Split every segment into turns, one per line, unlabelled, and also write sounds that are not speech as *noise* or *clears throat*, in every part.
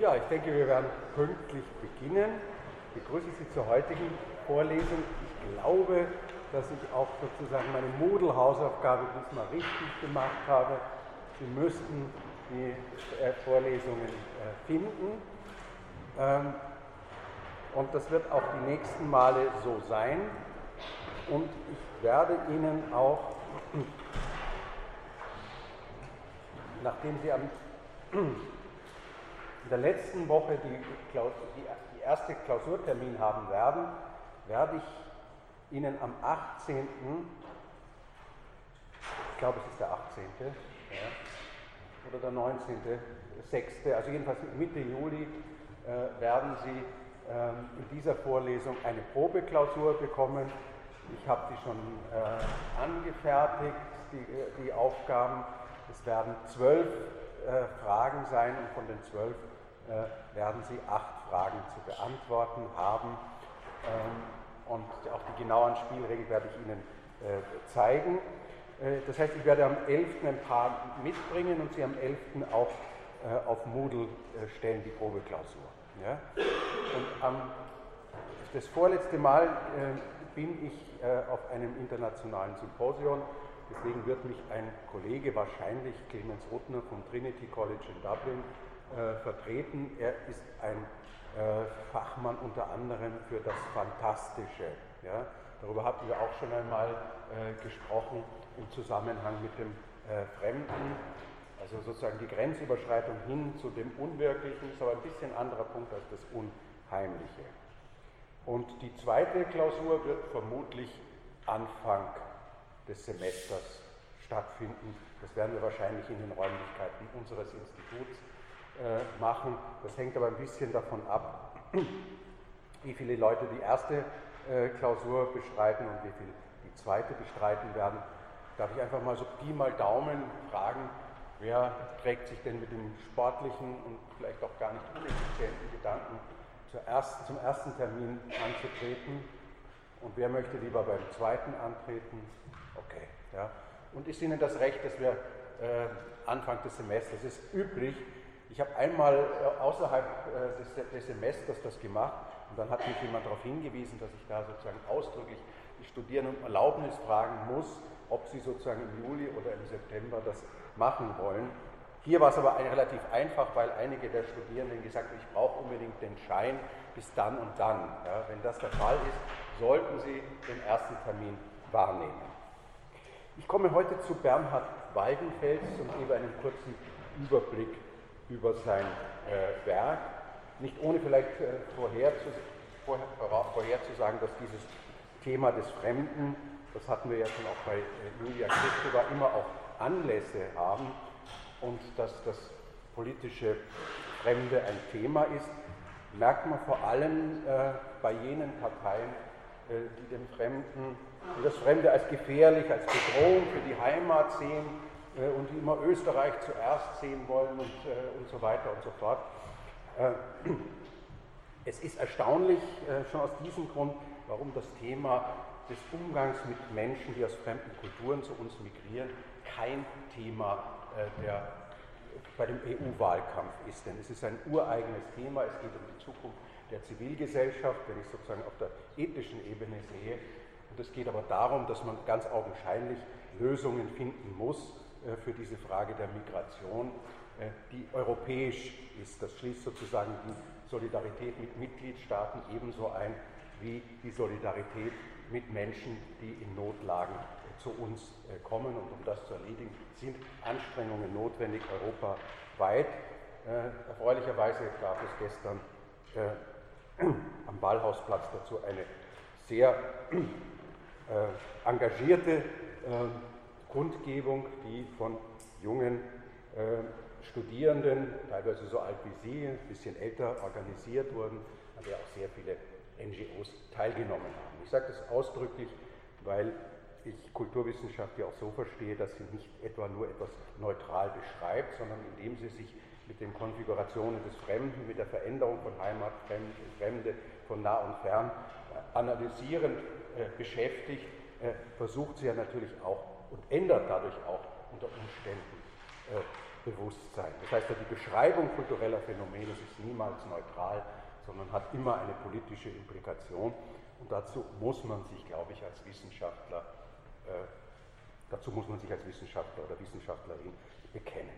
Ja, ich denke, wir werden pünktlich beginnen. Ich begrüße Sie zur heutigen Vorlesung. Ich glaube, dass ich auch sozusagen meine Moodle-Hausaufgabe diesmal richtig gemacht habe. Sie müssten die äh, Vorlesungen äh, finden. Ähm, und das wird auch die nächsten Male so sein. Und ich werde Ihnen auch, *clears throat* nachdem Sie am, *clears throat* in der letzten Woche die, die, die erste Klausurtermin haben werden, werde ich Ihnen am 18. Ich glaube, es ist der 18. Ja, oder der 19. 6. Also jedenfalls Mitte Juli äh, werden Sie ähm, in dieser Vorlesung eine Probeklausur bekommen. Ich habe die schon äh, angefertigt, die, äh, die, Aufgaben. Es werden zwölf äh, Fragen sein und von den zwölf äh, werden Sie acht Fragen zu beantworten haben. Ähm, und auch die genauen Spielregeln werde ich Ihnen äh, zeigen. Äh, das heißt, ich werde am 11. ein paar mitbringen und Sie am 11. auch auf Moodle stellen, die Probeklausur. Ja? Und am, das vorletzte Mal bin ich äh, auf einem internationalen Symposium. Deswegen wird mich ein Kollege, wahrscheinlich Clemens Ruttner vom Trinity College in Dublin, äh, vertreten. Er ist ein äh, Fachmann unter anderem für das Fantastische. Ja? Darüber hatten wir auch schon einmal äh, gesprochen im Zusammenhang mit dem äh, Fremden, also sozusagen die Grenzüberschreitung hin zu dem Unwirklichen, ist aber ein bisschen anderer Punkt als das Unheimliche. Und die zweite Klausur wird vermutlich Anfang des Semesters stattfinden. Das werden wir wahrscheinlich in den Räumlichkeiten unseres Instituts äh, machen. Das hängt aber ein bisschen davon ab, wie viele Leute die erste äh, Klausur bestreiten und wie viele die zweite bestreiten werden. Darf ich einfach mal so Pi mal Daumen fragen, wer trägt sich denn mit dem sportlichen und vielleicht auch gar nicht uneffizienten Gedanken ersten, zum ersten Termin anzutreten und wer möchte lieber beim zweiten antreten? Okay. Ja. Und ist Ihnen das recht, dass wir äh, Anfang des Semesters, es ist üblich, ich habe einmal äh, außerhalb äh, des, des, Semesters das gemacht und dann hat mich jemand darauf hingewiesen, dass ich da sozusagen ausdrücklich die Studierenden um Erlaubnis fragen muss, ob sie sozusagen im Juli oder im September das machen wollen. Hier war es aber relativ einfach, weil einige der Studierenden gesagt haben, ich brauche unbedingt den Schein bis dann und dann. Ja, wenn das der Fall ist, sollten Sie den ersten Termin wahrnehmen. Ich komme heute zu Bernhard Waldenfels und gebe einen kurzen Überblick über sein äh, Werk. Nicht ohne vielleicht äh, vorherzusagen, vorher, vorherzusagen, dass dieses Thema des Fremden, das hatten wir ja schon auch bei äh, Julia Christova, immer auch Anlässe haben und dass das politische Fremde ein Thema ist, merkt man vor allem äh, bei jenen Parteien, äh, die den Fremden, die das Fremde als gefährlich, als Bedrohung für die Heimat sehen und die immer Österreich zuerst sehen wollen und, äh, und so weiter und so fort. Äh, es ist erstaunlich, äh, schon aus diesem Grund, warum das Thema des Umgangs mit Menschen, die aus fremden Kulturen zu uns migrieren, kein Thema der bei dem EU-Wahlkampf ist. Denn es ist ein ureigenes Thema, es geht um die Zukunft der Zivilgesellschaft, wenn ich sozusagen auf der ethischen Ebene sehe. Und es geht aber darum, dass man ganz augenscheinlich Lösungen finden muss äh, für diese Frage der Migration, äh, die europäisch ist. Das schließt sozusagen die Solidarität mit Mitgliedstaaten ebenso ein wie die Solidarität mit Menschen, die in Notlagen zu uns äh, kommen. Und um das zu erledigen, sind Anstrengungen notwendig, europaweit. Äh, erfreulicherweise gab es gestern äh, *clears throat* am Ballhausplatz dazu eine sehr engagierte Kundgebung, die von jungen Studierenden, teilweise so alt wie Sie, ein bisschen älter, organisiert wurden, an der auch sehr viele NGOs teilgenommen haben. Ich sage das ausdrücklich, weil ich Kulturwissenschaft ja auch so verstehe, dass sie nicht etwa nur etwas neutral beschreibt, sondern indem sie sich mit den Konfigurationen des Fremden, mit der Veränderung von Heimat, Fremde, von nah und fern äh, analysierend äh, beschäftigt, äh, versucht sie ja natürlich auch und ändert dadurch auch unter Umständen äh, Bewusstsein. Das heißt, die Beschreibung kultureller Phänomene ist niemals neutral, sondern hat immer eine politische Implikation. Und dazu muss man sich, glaube ich, als Wissenschaftler, äh, dazu muss man sich als Wissenschaftler oder Wissenschaftlerin bekennen.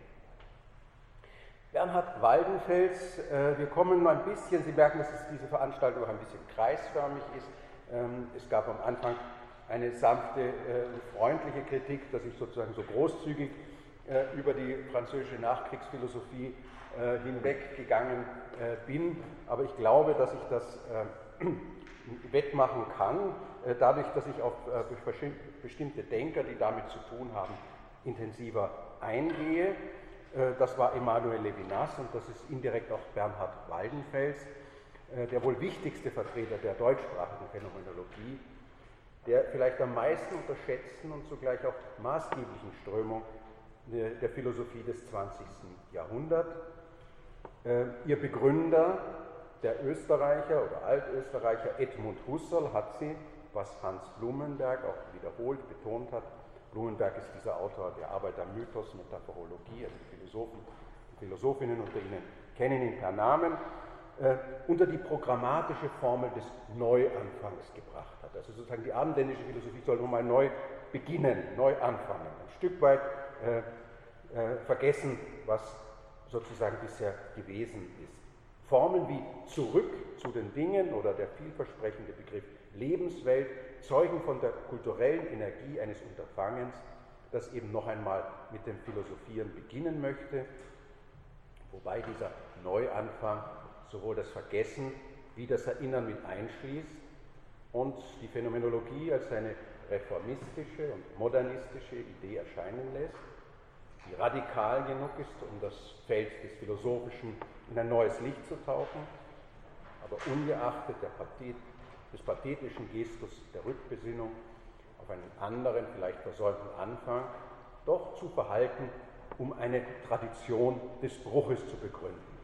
Bernhard Waldenfels, äh, wir kommen ein bisschen, Sie merken, dass diese Veranstaltung auch ein bisschen kreisförmig ist. Ähm, es gab am Anfang eine sanfte, äh, freundliche Kritik, dass ich sozusagen so großzügig äh, über die französische Nachkriegsphilosophie äh, hinweggegangen bin. Aber ich glaube, dass ich das *clears throat* wettmachen kann, dadurch, dass ich auf bestimmte Denker, die damit zu tun haben, intensiver eingehe. Das war Emmanuel Levinas und das ist indirekt auch Bernhard Waldenfels, der wohl wichtigste Vertreter der deutschsprachigen Phänomenologie, der vielleicht am meisten unterschätzten und zugleich auch maßgeblichen Strömung der Philosophie des 20. Jahrhunderts. Äh, ihr Begründer, der Österreicher oder Altösterreicher Edmund Husserl, hat sie, was Hans Blumenberg auch wiederholt betont hat, Blumenberg ist dieser Autor der Arbeit am Mythos, Metaphorologie, also die Philosophen und Philosophinnen unter Ihnen kennen ihn per Namen, äh, unter die programmatische Formel des Neuanfangs gebracht. Also sozusagen die abendländische Philosophie soll nun mal neu beginnen, neu anfangen. Ein Stück weit äh, äh, vergessen, was sozusagen bisher gewesen ist. Formen wie zurück zu den Dingen oder der vielversprechende Begriff Lebenswelt zeugen von der kulturellen Energie eines Unterfangens, das eben noch einmal mit dem Philosophieren beginnen möchte, wobei dieser Neuanfang sowohl das Vergessen wie das Erinnern mit einschließt und die Phänomenologie als eine reformistische und modernistische Idee erscheinen lässt die radikal genug ist, um das Feld des Philosophischen in ein neues Licht zu tauchen, aber ungeachtet Pathet, des pathetischen Gestus der Rückbesinnung auf einen anderen, vielleicht versäumten Anfang, doch zu verhalten, um eine Tradition des Bruches zu begründen.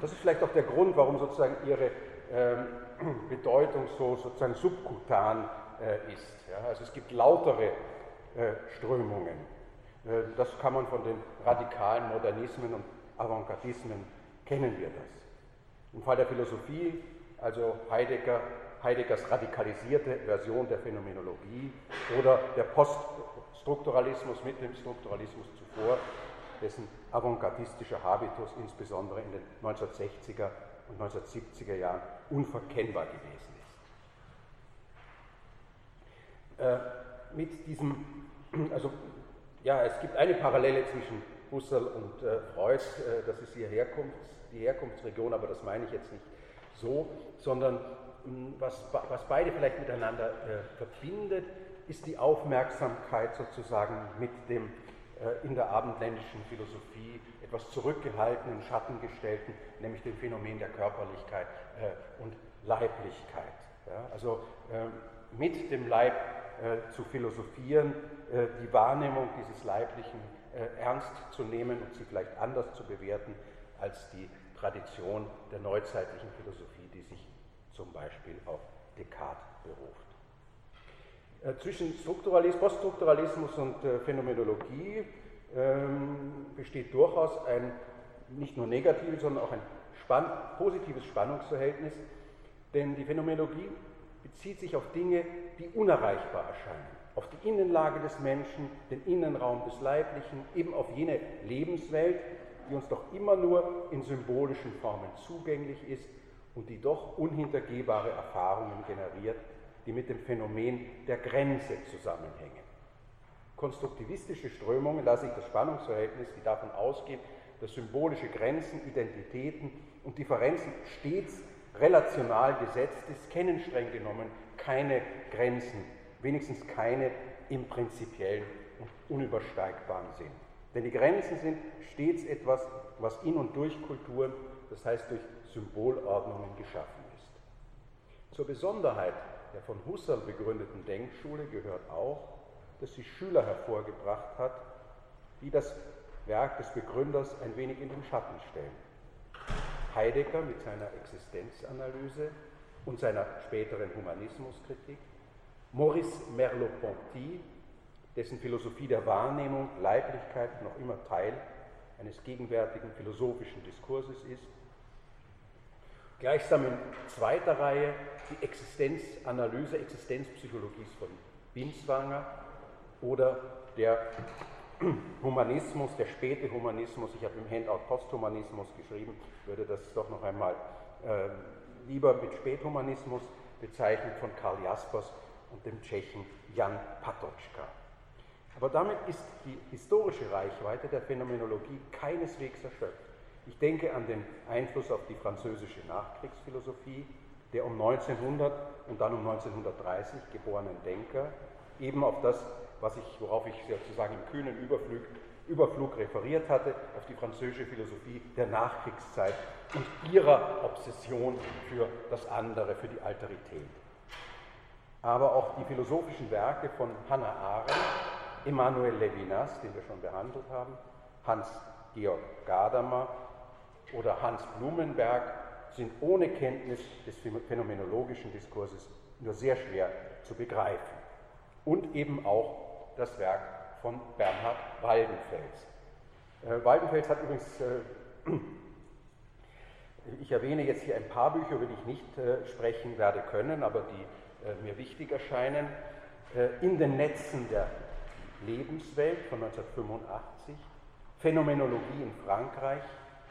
Das ist vielleicht auch der Grund, warum sozusagen ihre *clears throat* Bedeutung so sozusagen subkutan äh, ist. Also es gibt lautere äh, Strömungen. Äh, das kann man von den radikalen Modernismen und Avantgardismen kennen wir das. Im Fall der Philosophie, also Heidegger, Heideggers radikalisierte Version der Phänomenologie oder der Poststrukturalismus mit dem Strukturalismus zuvor, dessen avantgardistischer Habitus insbesondere in den 1960er und 1970er Jahren unverkennbar gewesen ist. Äh, mit diesem, *clears throat* also ja, es gibt eine Parallele zwischen Husserl und äh, Freud, äh, das ist ihr Herkunfts-, die Herkunftsregion, aber das meine ich jetzt nicht so, sondern mh, hm, was, was, beide vielleicht miteinander äh, verbindet, ist die Aufmerksamkeit sozusagen mit dem äh, in der abendländischen Philosophie etwas zurückgehaltenen, schattengestellten, nämlich dem Phänomen der Körperlichkeit äh, und Leiblichkeit. Ja? Also ähm, mit dem Leib äh, zu philosophieren, äh, die Wahrnehmung dieses Leiblichen äh, ernst zu nehmen und sie vielleicht anders zu bewerten als die Tradition der neuzeitlichen Philosophie, die sich zum Beispiel auf Descartes beruft. Äh, zwischen Strukturalismus, Poststrukturalismus und äh, Phänomenologie ähm, besteht durchaus ein nicht nur negatives, sondern auch ein spann positives Spannungsverhältnis, denn die Phänomenologie bezieht sich auf Dinge, die unerreichbar erscheinen, auf die Innenlage des Menschen, den Innenraum des Leiblichen, eben auf jene Lebenswelt, die uns doch immer nur in symbolischen Formen zugänglich ist und die doch unhintergehbare Erfahrungen generiert, die mit dem Phänomen der Grenze zusammenhängen. Konstruktivistische Strömungen, da sich das Spannungsverhältnis, die davon ausgehen, dass symbolische Grenzen, Identitäten und Differenzen stets relational gesetzt ist, kennen streng genommen keine Grenzen, wenigstens keine im prinzipiellen und unübersteigbaren Sinn. Denn die Grenzen sind stets etwas, was in und durch Kulturen, das heißt durch Symbolordnungen geschaffen ist. Zur Besonderheit der von Husserl begründeten Denkschule gehört auch, dass sie Schüler hervorgebracht hat, die das Werk des Begründers ein wenig in den Schatten stellen. Heidegger mit seiner Existenzanalyse und seiner späteren Humanismuskritik, Maurice Merleau-Ponty, dessen Philosophie der Wahrnehmung Leiblichkeit noch immer Teil eines gegenwärtigen philosophischen Diskurses ist. Gleichsam in zweiter Reihe die Existenzanalyse, Existenzpsychologie von Binswanger oder der *clears throat* Humanismus, der späte Humanismus, ich habe im Handout Posthumanismus geschrieben, würde das doch noch einmal äh, lieber mit Späthumanismus bezeichnet von Karl Jaspers und dem Tschechen Jan Patočka. Aber damit ist die historische Reichweite der Phänomenologie keineswegs erschöpft. Ich denke an den Einfluss auf die französische Nachkriegsphilosophie der um 1900 und dann um 1930 geborenen Denker, eben auf das, was ich, worauf ich sozusagen im kühnen Überflug, Überflug referiert hatte, auf die französische Philosophie der Nachkriegszeit und ihrer Obsession für das andere, für die Alterität. Aber auch die philosophischen Werke von Hannah Arendt, Emmanuel Levinas, den wir schon behandelt haben, Hans-Georg Gadamer oder Hans Blumenberg sind ohne Kenntnis des phänomenologischen Diskurses nur sehr schwer zu begreifen. Und eben auch das Werk von Bernhard Waldenfels. Äh, Waldenfels hat übrigens, äh, *clears throat* ich erwähne jetzt hier ein paar Bücher, über die ich nicht äh, sprechen werde können, aber die äh, mir wichtig erscheinen. Äh, in den Netzen der Lebenswelt von 1985, Phänomenologie in Frankreich,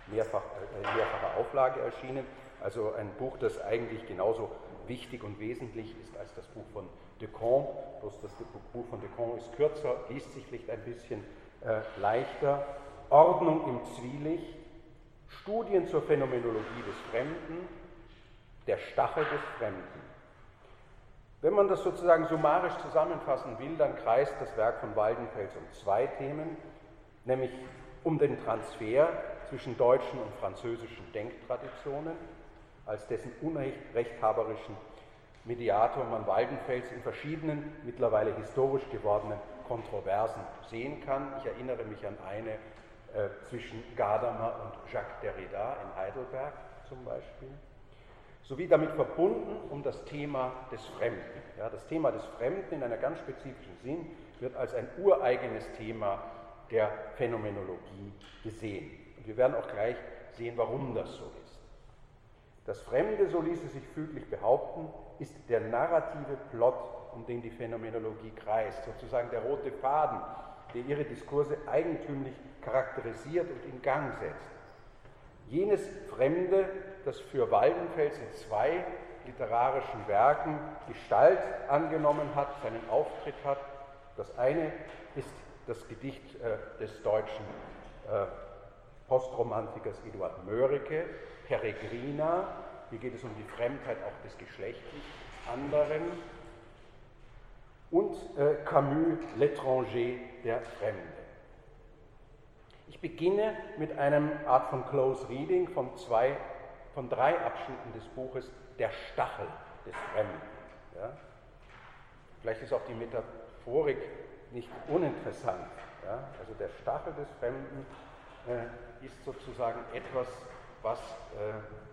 mehrfach, äh, mehrfacher Auflage erschienen. Also ein Buch, das eigentlich genauso wichtig und wesentlich ist als das Buch von Decamp. Bloß das Buch von Decamp ist kürzer, liest sich vielleicht ein bisschen äh, leichter. Ordnung im Zwielicht, Studien zur Phänomenologie des Fremden, der Stachel des Fremden. Wenn man das sozusagen summarisch zusammenfassen will, dann kreist das Werk von Waldenfels um zwei Themen, nämlich um den Transfer zwischen deutschen und französischen Denktraditionen, als dessen unrechthaberischen Mediator man Waldenfels in verschiedenen, mittlerweile historisch gewordenen Kontroversen sehen kann. Ich erinnere mich an eine äh, zwischen Gadamer und Jacques Derrida in Heidelberg zum Beispiel, sowie damit verbunden um das Thema des Fremden. Ja, das Thema des Fremden in einer ganz spezifischen Sinn wird als ein ureigenes Thema der Phänomenologie gesehen. Und wir werden auch gleich sehen, warum das so ist. Das Fremde, so ließe sich füglich behaupten, ist der narrative Plot, um den die Phänomenologie kreist, sozusagen der rote Faden, der ihre Diskurse eigentümlich charakterisiert und in Gang setzt. Jenes Fremde, das für Waldenfels in zwei literarischen Werken Gestalt angenommen hat, seinen Auftritt hat. Das eine ist das Gedicht äh, des deutschen äh, Postromantikers Eduard Mörike, Peregrina. Hier geht es um die Fremdheit auch des geschlechtlich anderen. Und äh, Camus, L'étranger, der Fremde. Ich beginne mit einem Art von Close Reading von, zwei, von drei Abschnitten des Buches Der Stachel des Fremden. Ja? Vielleicht ist auch die Metaphorik nicht uninteressant. Ja? Also der Stachel des Fremden äh, ist sozusagen etwas, was äh,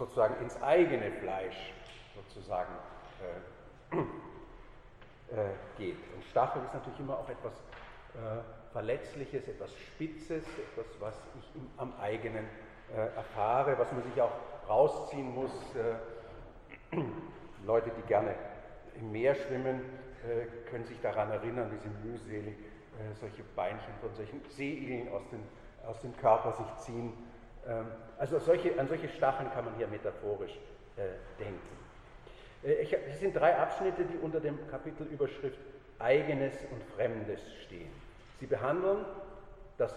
sozusagen ins eigene Fleisch sozusagen äh, *clears throat* äh geht. Und Stachel ist natürlich immer auch etwas äh, Verletzliches, etwas Spitzes, etwas, was ich im, am eigenen äh, erfahre, was man sich auch rausziehen muss. *clears throat* Leute, die gerne im Meer schwimmen, können sich daran erinnern, wie sie mühselig äh, solche Beinchen von solchen Seeigeln aus, aus dem Körper sich ziehen. Ähm, also solche, an solche Stacheln kann man hier metaphorisch äh, denken. Äh, ich, es sind drei Abschnitte, die unter dem Kapitelüberschrift Eigenes und Fremdes stehen. Sie behandeln das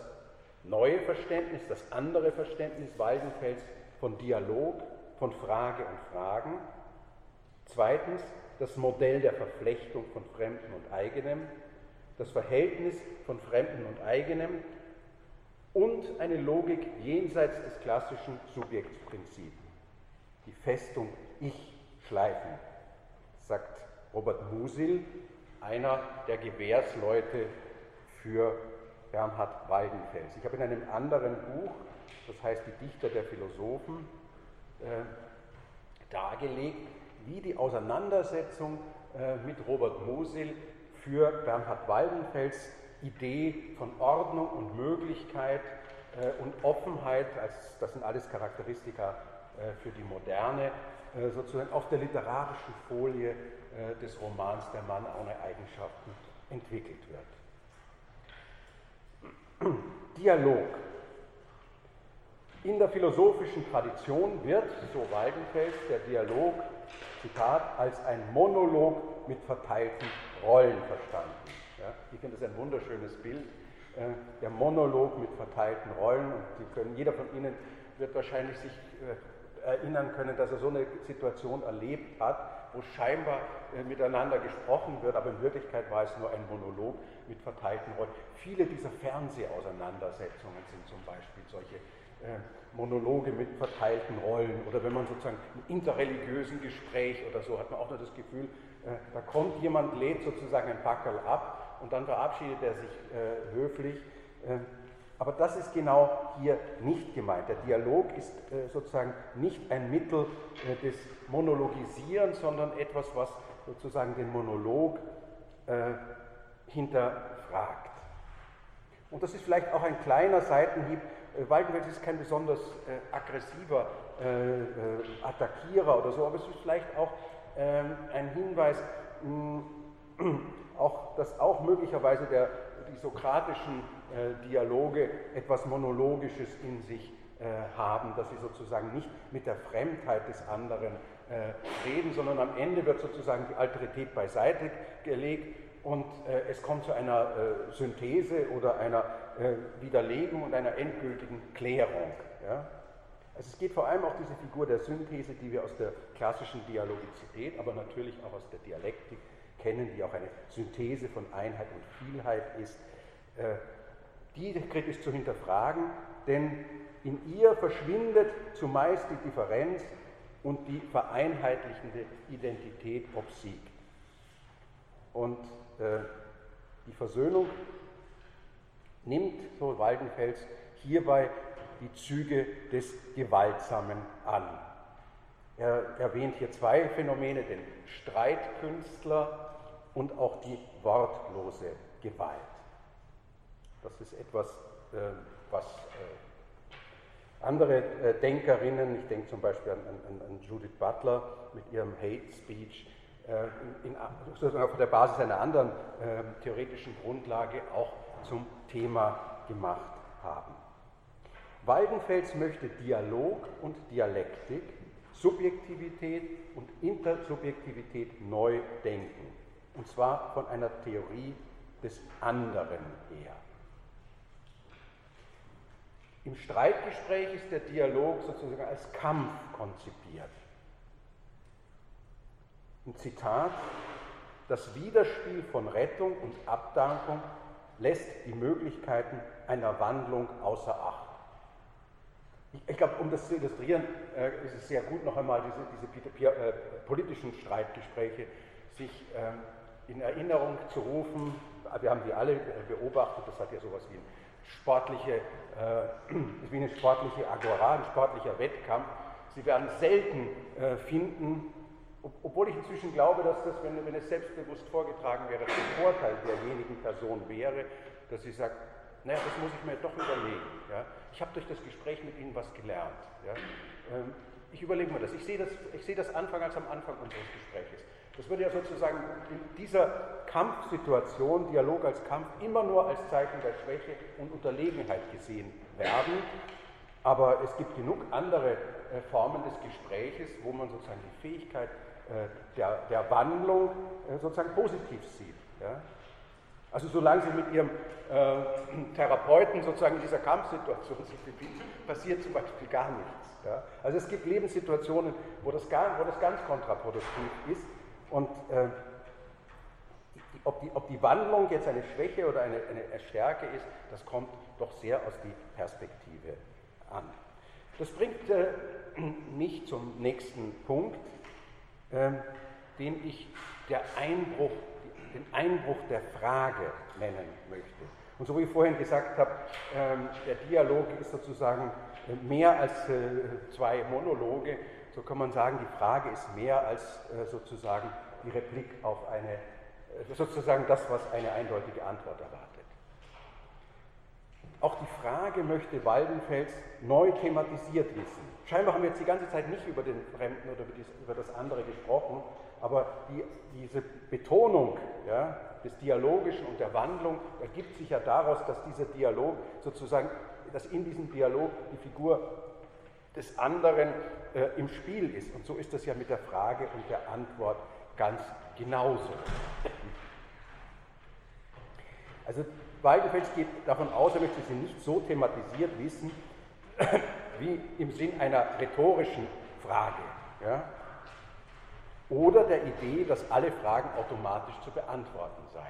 neue Verständnis, das andere Verständnis Waldenfels von Dialog, von Frage und Fragen. Zweitens das Modell der Verflechtung von Fremden und Eigenem das Verhältnis von Fremden und Eigenem und eine Logik jenseits des klassischen Subjektsprinzips. Die Festung Ich schleifen, sagt Robert Musil, einer der Gewährsleute für Bernhard Waldenfels. Ich habe in einem anderen Buch, das heißt Die Dichter der Philosophen, äh, dargelegt, wie die Auseinandersetzung äh, mit Robert Musil für Bernhard Waldenfels Idee von Ordnung und Möglichkeit äh, und Offenheit, als, das sind alles Charakteristika äh, für die Moderne, äh, sozusagen auf der literarischen Folie äh, des Romans Der Mann ohne Eigenschaften entwickelt wird. *clears throat* Dialog. In der philosophischen Tradition wird, so Waldenfels, der Dialog, Zitat, als ein Monolog mit verteilten Rollen verstanden. Ja, ich finde das ein wunderschönes Bild, äh, der Monolog mit verteilten Rollen und die können, jeder von Ihnen wird wahrscheinlich sich äh, erinnern können, dass er so eine Situation erlebt hat, wo scheinbar äh, miteinander gesprochen wird, aber in Wirklichkeit war es nur ein Monolog mit verteilten Rollen. Viele dieser Fernsehauseinandersetzungen sind zum Beispiel solche äh, Monologe mit verteilten Rollen oder wenn man sozusagen im interreligiösen Gespräch oder so hat man auch nur das Gefühl, äh, da kommt jemand, lädt sozusagen ein Packerl ab und dann verabschiedet er sich äh, höflich. Aber das ist genau hier nicht gemeint. Der Dialog ist sozusagen nicht ein Mittel des Monologisierens, sondern etwas, was sozusagen den Monolog hinterfragt. Und das ist vielleicht auch ein kleiner Seitenhieb äh, Waldenfels ist kein besonders äh, aggressiver äh, äh, Attackierer oder so, aber es ist vielleicht auch ähm, ein Hinweis, mh, auch, dass auch möglicherweise der, die sokratischen äh, Dialoge etwas Monologisches in sich äh, haben, dass sie sozusagen nicht mit der Fremdheit des anderen reden, sondern am Ende wird sozusagen die Alterität beiseite gelegt und es kommt zu einer Synthese oder einer äh, Widerlegung und einer endgültigen Klärung. Ja? Also es geht vor allem auch diese Figur der Synthese, die wir aus der klassischen Dialogizität, aber natürlich auch aus der Dialektik kennen, die auch eine Synthese von Einheit und Vielheit ist, äh, die kritisch zu hinterfragen, denn in ihr verschwindet zumeist die Differenz und die vereinheitlichende Identität obsiegt. Und äh, die Versöhnung nimmt, so Waldenfels, hierbei die Züge des Gewaltsamen an. Er erwähnt hier zwei Phänomene, den Streitkünstler und auch die wortlose Gewalt. Das ist etwas, äh, was äh, andere äh, Denkerinnen, ich denke zum Beispiel an, an, an, Judith Butler mit ihrem Hate Speech, in, in, sozusagen auf der Basis einer anderen theoretischen Grundlage auch zum Thema gemacht haben. Waldenfels möchte Dialog und Dialektik, Subjektivität und Intersubjektivität neu denken. Und zwar von einer Theorie des anderen her. Im Streitgespräch ist der Dialog sozusagen als Kampf konzipiert. Ein Zitat, das Widerspiel von Rettung und Abdankung lässt die Möglichkeiten einer Wandlung außer Acht. Ich, ich glaube, um das zu illustrieren, äh, ist es sehr gut, noch einmal diese, diese äh, politischen Streitgespräche sich ähm, in Erinnerung zu rufen. Wir haben die alle äh, beobachtet, das hat ja sowas wie, ein sportliche, äh, *clears throat* wie eine sportliche Agora, ein sportlicher Wettkampf. Sie werden selten äh, finden, obwohl ich inzwischen glaube, dass das, wenn, wenn, es selbstbewusst vorgetragen wäre, zum Vorteil derjenigen Person wäre, dass sie sagt, naja, das muss ich mir doch überlegen. Ja? Ich habe durch das Gespräch mit Ihnen was gelernt. Ja? Ähm, ich überlege mir das. Ich sehe das, ich sehe das Anfang als am Anfang unseres Gesprächs. Das würde ja sozusagen in dieser Kampfsituation, Dialog als Kampf, immer nur als Zeichen der Schwäche und Unterlegenheit gesehen werden. Aber es gibt genug andere äh, Formen des Gespräches, wo man sozusagen die Fähigkeit äh, der, der Wandlung äh, sozusagen positiv sieht. Ja? Also solange Sie mit Ihrem äh, Therapeuten sozusagen in dieser Kampfsituation sich befinden, passiert zum Beispiel gar nichts. Ja? Also es gibt Lebenssituationen, wo das, gar, wo das ganz kontraproduktiv ist und äh, ob, die, ob die Wandlung jetzt eine Schwäche oder eine, eine Stärke ist, das kommt doch sehr aus die Perspektive an. Das bringt äh, mich zum nächsten Punkt, ähm, den ich der Einbruch, den Einbruch der Frage nennen möchte. Und so wie ich vorhin gesagt habe, ähm, der Dialog ist sozusagen äh, mehr als äh, zwei Monologe, so kann man sagen, die Frage ist mehr als äh, sozusagen die Replik auf eine, sozusagen das, was eine eindeutige Antwort erwartet. auch die Frage möchte Waldenfels neu thematisiert wissen. Scheinbar haben wir jetzt die ganze Zeit nicht über den Fremden oder über das andere gesprochen, aber die, diese Betonung ja, des Dialogischen und der Wandlung ergibt sich ja daraus, dass dieser Dialog sozusagen, dass in diesem Dialog die Figur des anderen äh, im Spiel ist. Und so ist das ja mit der Frage und der Antwort ganz genauso. Also Weidenfels geht davon aus, er möchte sie nicht so thematisiert wissen, *coughs* wie im Sinn einer rhetorischen Frage. Ja? Oder der Idee, dass alle Fragen automatisch zu beantworten seien.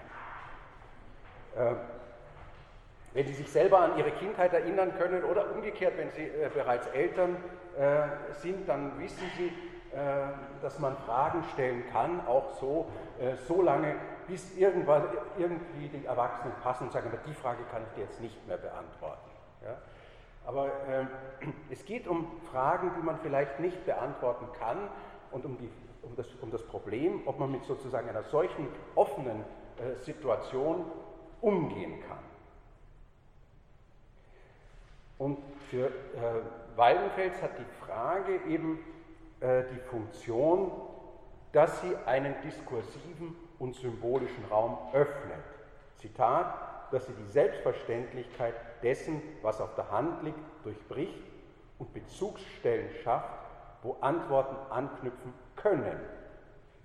Äh, wenn Sie sich selber an Ihre Kindheit erinnern können oder umgekehrt, wenn Sie äh, bereits Eltern äh, sind, dann wissen Sie, äh, dass man Fragen stellen kann, auch so, äh, so lange, bis irgendwann, irgendwie die Erwachsenen passen und sagen, aber die Frage kann ich dir jetzt nicht mehr beantworten. Ja? Aber äh, es geht um Fragen, die man vielleicht nicht beantworten kann und um, die, um, das, um das Problem, ob man mit sozusagen einer solchen offenen äh, Situation umgehen kann. Und für äh, Waldenfels hat die Frage eben äh, die Funktion, dass sie einen diskursiven und symbolischen Raum öffnet. Zitat, dass sie die Selbstverständlichkeit dessen, was auf der Hand liegt, durchbricht und Bezugsstellen schafft, wo Antworten anknüpfen können.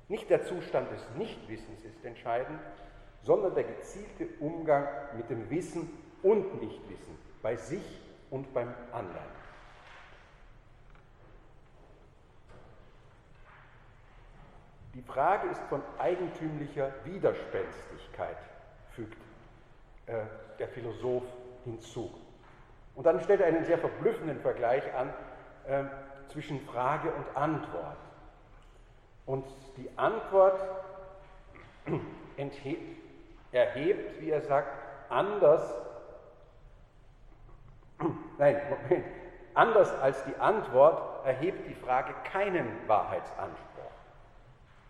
Nicht der Zustand des Nichtwissens ist entscheidend, sondern der gezielte Umgang mit dem Wissen und Nichtwissen bei sich und beim anderen. Die Frage ist von eigentümlicher Widerspenstigkeit, fügt äh, der Philosoph hinzu. Und dann stellt er einen sehr verblüffenden Vergleich an äh, zwischen Frage und Antwort. Und die Antwort *clears throat* erhebt, wie er sagt, anders, nein, Moment, anders als die Antwort erhebt die Frage keinen Wahrheitsanspruch.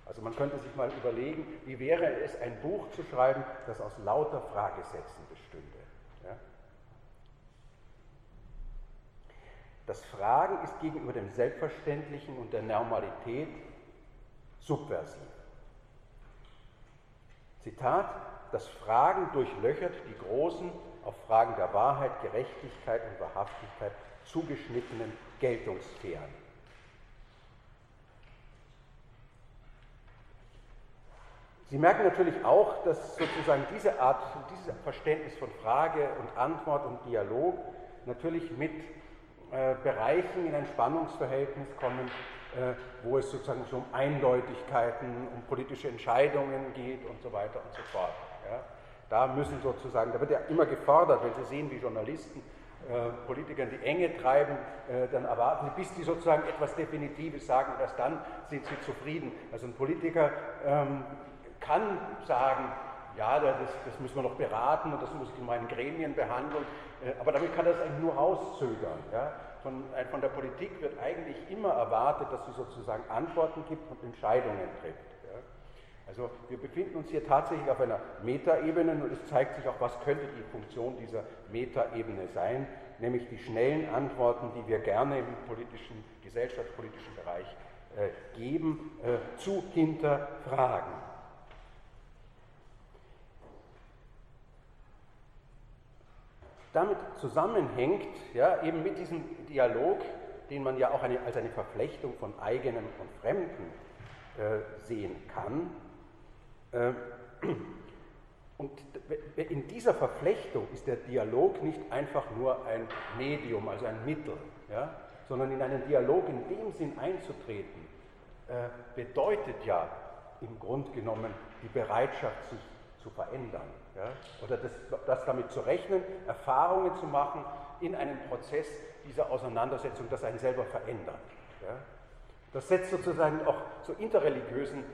Also man könnte sich mal überlegen, wie wäre es, ein Buch zu schreiben, das aus lauter Fragesätzen bestünde. Ja? Das Fragen ist gegenüber dem Selbstverständlichen und der Normalität subversiv. Zitat, das Fragen durchlöchert die großen, auf Fragen der Wahrheit, Gerechtigkeit und Wahrhaftigkeit zugeschnittenen Geltungssphären. Sie merken natürlich auch, dass sozusagen diese Art, dieses Verständnis von Frage und Antwort und Dialog natürlich mit äh, Bereichen in ein Spannungsverhältnis kommen, äh, wo es sozusagen schon um Eindeutigkeiten, um politische Entscheidungen geht und so weiter und so fort. Ja. Da müssen sozusagen, da wird ja immer gefordert, wenn Sie sehen, wie Journalisten äh, Politiker in die Enge treiben, äh, dann erwarten sie, bis die sozusagen etwas Definitives sagen, erst dann sind sie zufrieden. Also ein Politiker ähm, kann sagen, ja, das, das, müssen wir noch beraten und das muss ich in meinen Gremien behandeln, äh, aber damit kann er es eigentlich nur rauszögern. Ja. Von, äh, von, der Politik wird eigentlich immer erwartet, dass sie sozusagen Antworten gibt und Entscheidungen trifft. Also wir befinden uns hier tatsächlich auf einer Metaebene und es zeigt sich auch, was könnte die Funktion dieser Metaebene sein, nämlich die schnellen Antworten, die wir gerne im politischen, gesellschaftspolitischen Bereich äh, geben, äh, zu hinterfragen. damit zusammenhängt, ja, eben mit diesem Dialog, den man ja auch eine, als eine Verflechtung von eigenem und Fremden äh, sehen kann. Äh, *clears throat* und in dieser Verflechtung ist der Dialog nicht einfach nur ein Medium, also ein Mittel, ja, sondern in einen Dialog in dem Sinn einzutreten, äh, bedeutet ja im Grunde genommen die Bereitschaft, sich zu verändern. Ja? Oder das, das damit zu rechnen, Erfahrungen zu machen in einem Prozess dieser Auseinandersetzung, das einen selber verändert. Ja? Das setzt sozusagen auch zu interreligiösen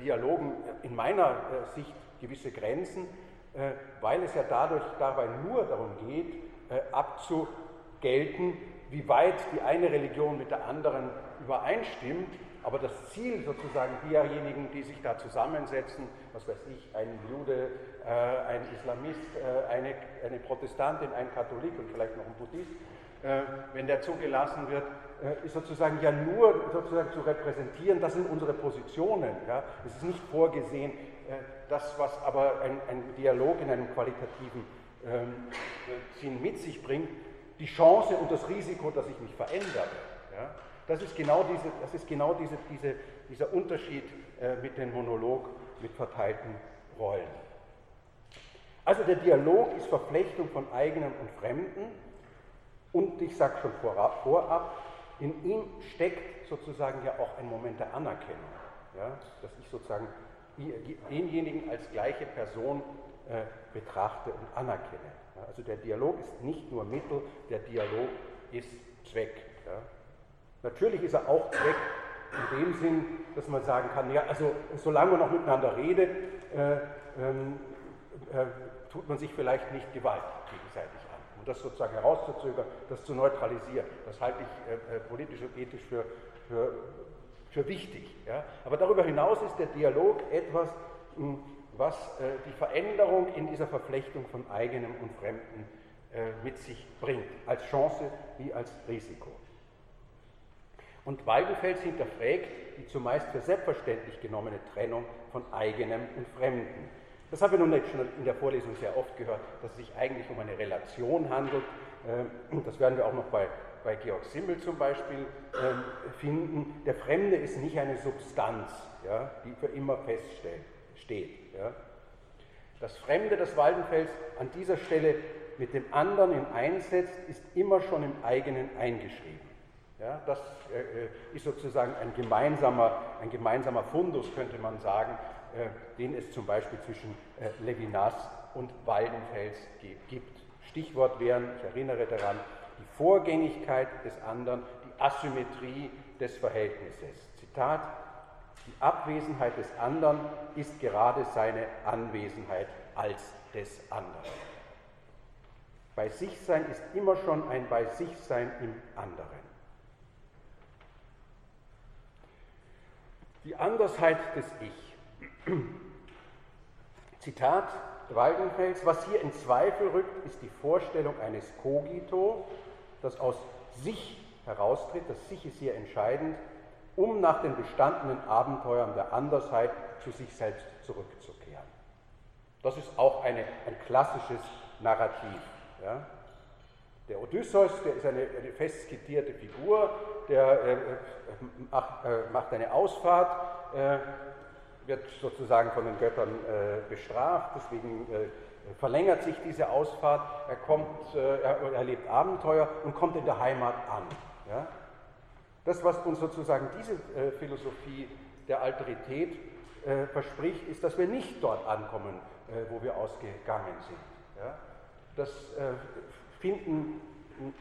Dialogen in meiner äh, Sicht gewisse Grenzen, äh, weil es ja dadurch dabei nur darum geht, äh, abzugelten, wie weit die eine Religion mit der anderen übereinstimmt, aber das Ziel sozusagen derjenigen, die sich da zusammensetzen, was weiß ich, ein Jude, äh, ein Islamist, äh, eine, eine Protestantin, ein Katholik und vielleicht noch ein Buddhist, äh, wenn der zugelassen wird, äh, ist sozusagen ja nur sozusagen zu repräsentieren, das sind unsere Positionen. Ja? Es ist nicht vorgesehen, äh, das, was aber ein, ein Dialog in einem qualitativen ähm, Sinn mit sich bringt, die Chance und das Risiko, dass ich mich verändere. Ja? Das ist genau, diese, das ist genau diese, diese, dieser Unterschied äh, mit dem Monolog mit verteilten Rollen. Also der Dialog ist Verflechtung von eigenen und Fremden und ich sage schon vorab, vorab, in ihm steckt sozusagen ja auch ein Moment der Anerkennung, ja? dass ich sozusagen denjenigen als gleiche Person äh, betrachte und anerkenne. Ja? Also der Dialog ist nicht nur Mittel, der Dialog ist Zweck. Ja? Natürlich ist er auch Zweck in dem Sinn, dass man sagen kann, ja, also solange man noch miteinander redet, äh, ähm, äh, tut man sich vielleicht nicht Gewalt das sozusagen herauszuzögern, das zu neutralisieren, das halte ich äh, äh, politisch und ethisch für, für, für wichtig. Ja? Aber darüber hinaus ist der Dialog etwas, hm, was äh, die Veränderung in dieser Verflechtung von eigenem und Fremden äh, mit sich bringt, als Chance wie als Risiko. Und Waldenfels hinterfragt die zumeist für selbstverständlich genommene Trennung von eigenem und Fremden. Das haben wir nun schon in der Vorlesung sehr oft gehört, dass es sich eigentlich um eine Relation handelt. Ähm, das werden wir auch noch bei, bei Georg Simmel zum Beispiel ähm, finden. Der Fremde ist nicht eine Substanz, ja, die für immer feststeht. Ja. Das Fremde, das Waldenfels an dieser Stelle mit dem anderen in einsetzt, ist immer schon im eigenen eingeschrieben. Ja, das äh, äh, ist sozusagen ein gemeinsamer, ein gemeinsamer Fundus, könnte man sagen, den es zum Beispiel zwischen äh, Levinas und Waldenfels gibt. Stichwort wären, ich erinnere daran, die Vorgängigkeit des anderen, die Asymmetrie des Verhältnisses. Zitat, die Abwesenheit des anderen ist gerade seine Anwesenheit als des anderen. Bei sich sein ist immer schon ein Bei sich sein im anderen. Die Andersheit des Ich. Zitat Waldenfels, was hier in Zweifel rückt, ist die Vorstellung eines Cogito, das aus sich heraustritt, das Sich ist hier entscheidend, um nach den bestandenen Abenteuern der Andersheit zu sich selbst zurückzukehren. Das ist auch eine, ein klassisches Narrativ. Ja? Der Odysseus, der ist eine, eine fest skizzierte Figur, der äh, äh, macht, äh, macht, eine Ausfahrt, äh, wird sozusagen von den Göttern äh, bestraft, deswegen äh, verlängert sich diese Ausfahrt, er, kommt, er erlebt Abenteuer und kommt in der Heimat an. Ja? Das, was uns sozusagen diese Philosophie der Alterität verspricht, ist, dass wir nicht dort ankommen, wo wir ausgegangen sind. Ja? Das finden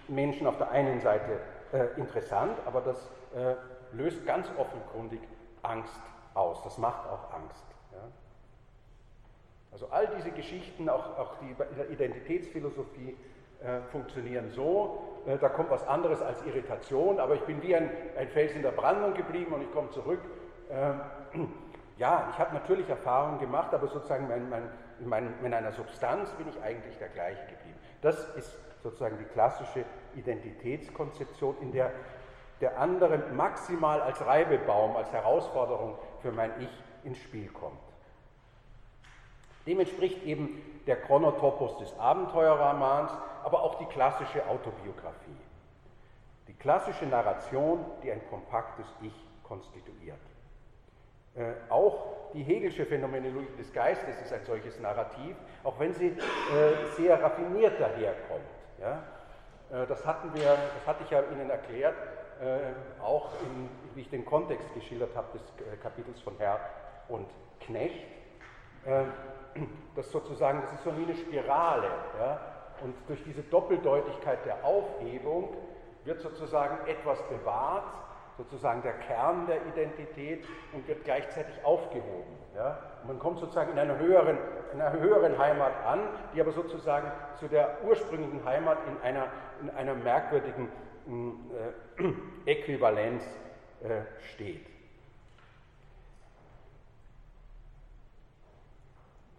Menschen auf der einen Seite äh, interessant, aber das äh, löst ganz offenkundig Angst aus. Das macht auch Angst. Ja? Also all diese Geschichten, auch, auch die Identitätsphilosophie, äh, funktionieren so, äh, da kommt was anderes als Irritation, aber ich bin wie ein, ein Fels in der Brandung geblieben und ich komme zurück. Ähm, *clears throat* ja, ich habe natürlich Erfahrungen gemacht, aber sozusagen mein, mein, in, mein, in einer Substanz bin ich eigentlich der gleiche geblieben. Das ist sozusagen die klassische Identitätskonzeption, in der der andere maximal als Reibebaum, als Herausforderung für mein Ich ins Spiel kommt. Dem entspricht eben der Chronotopos des Abenteuerromans, aber auch die klassische Autobiografie. Die klassische Narration, die ein kompaktes Ich konstituiert. Äh, auch die Hegelsche Phänomenologie des Geistes ist ein solches Narrativ, auch wenn sie äh, sehr raffiniert daherkommt. Ja? Äh, das, hatten wir, das hatte ich ja Ihnen erklärt, äh, auch in, wie ich den Kontext geschildert habe des äh, Kapitels von Herr und Knecht. Das sozusagen, das ist so wie eine Spirale. Ja? Und durch diese Doppeldeutigkeit der Aufhebung wird sozusagen etwas bewahrt, sozusagen der Kern der Identität und wird gleichzeitig aufgehoben. Ja? Man kommt sozusagen in einer, höheren, in einer höheren Heimat an, die aber sozusagen zu der ursprünglichen Heimat in einer, in einer merkwürdigen äh, *clears throat* Äquivalenz äh, steht.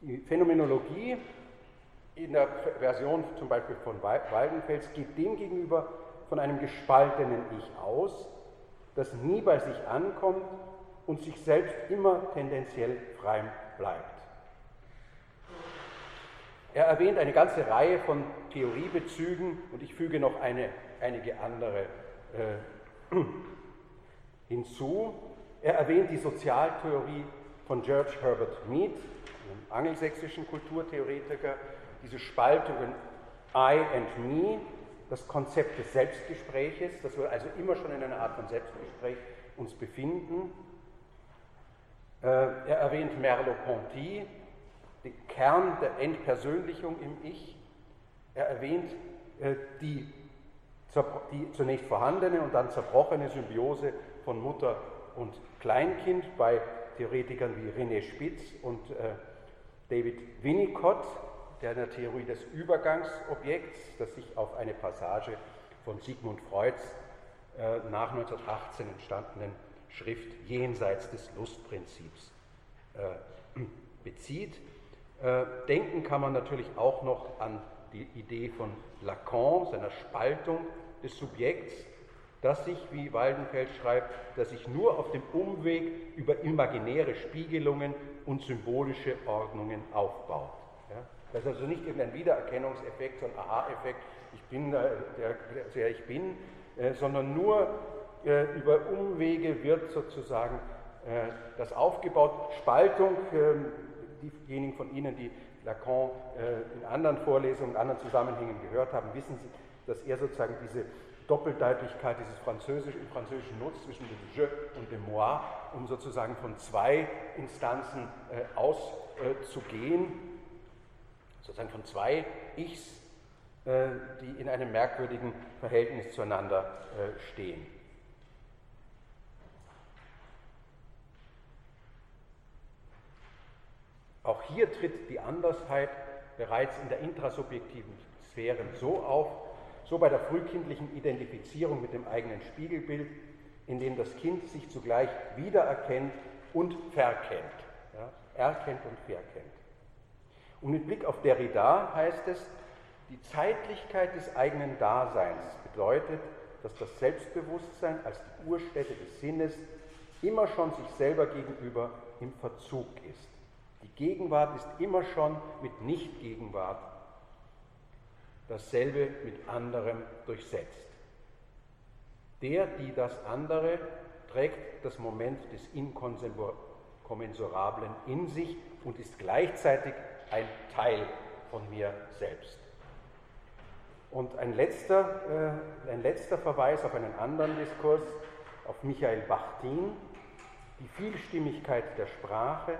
Die Phänomenologie in der Version zum Beispiel von Waldenfels geht dem gegenüber von einem gespaltenen Ich aus, das nie bei sich ankommt und sich selbst immer tendenziell frei bleibt. Er erwähnt eine ganze Reihe von Theoriebezügen und ich füge noch eine, einige andere äh, *clears throat* hinzu. Er erwähnt die Sozialtheorie von George Herbert Mead, einem angelsächsischen Kulturtheoretiker, diese Spaltungen I and Me, das Konzept des Selbstgespräches, dass wir also immer schon in einer Art von Selbstgespräch uns befinden. Äh, er erwähnt Merleau-Ponty, den Kern der Entpersönlichung im Ich. Er erwähnt äh, die, die zunächst vorhandene und dann zerbrochene Symbiose von Mutter und Kleinkind bei Theoretikern wie René Spitz und äh, David Winnicott, der in der Theorie des Übergangsobjekts, das sich auf eine Passage von Sigmund Freuds äh, nach 1918 entstandenen Schrift Jenseits des Lustprinzips äh, *clears throat* bezieht. Äh, denken kann man natürlich auch noch an die Idee von Lacan, seiner Spaltung des Subjekts, das sich, wie Waldenfeld schreibt, dass sich nur auf dem Umweg über imaginäre Spiegelungen und symbolische Ordnungen aufbaut. Ja? Das ist also nicht irgendein Wiedererkennungseffekt, so ein Aha-Effekt, ich bin der, der, ich bin, äh, sondern nur äh, über Umwege wird sozusagen äh, das aufgebaut. Spaltung, ähm, diejenigen von Ihnen, die Lacan äh, in anderen Vorlesungen, in anderen Zusammenhängen gehört haben, wissen Sie, dass er sozusagen diese Doppeldeutigkeit dieses Französisch, im Französischen nutzt zwischen dem Je und dem Moi, um sozusagen von zwei Instanzen äh, auszugehen, sozusagen von zwei Ichs, äh, die in einem merkwürdigen Verhältnis zueinander stehen. Auch hier tritt die Andersheit bereits in der intrasubjektiven Sphäre so auf, so bei der frühkindlichen Identifizierung mit dem eigenen Spiegelbild, in dem das Kind sich zugleich wiedererkennt und verkennt. Ja, erkennt und verkennt. Und mit Blick auf Derrida heißt es, die Zeitlichkeit des eigenen Daseins bedeutet, dass das Selbstbewusstsein als die Urstätte des Sinnes immer schon sich selber gegenüber im Verzug ist. Gegenwart ist immer schon mit Nichtgegenwart dasselbe mit anderem durchsetzt. Der, die das andere, trägt das Moment des Inkommensurablen in sich und ist gleichzeitig ein Teil von mir selbst. Und ein letzter, äh, ein letzter Verweis auf einen anderen Diskurs, auf Michael Bachtin, die Vielstimmigkeit der Sprache,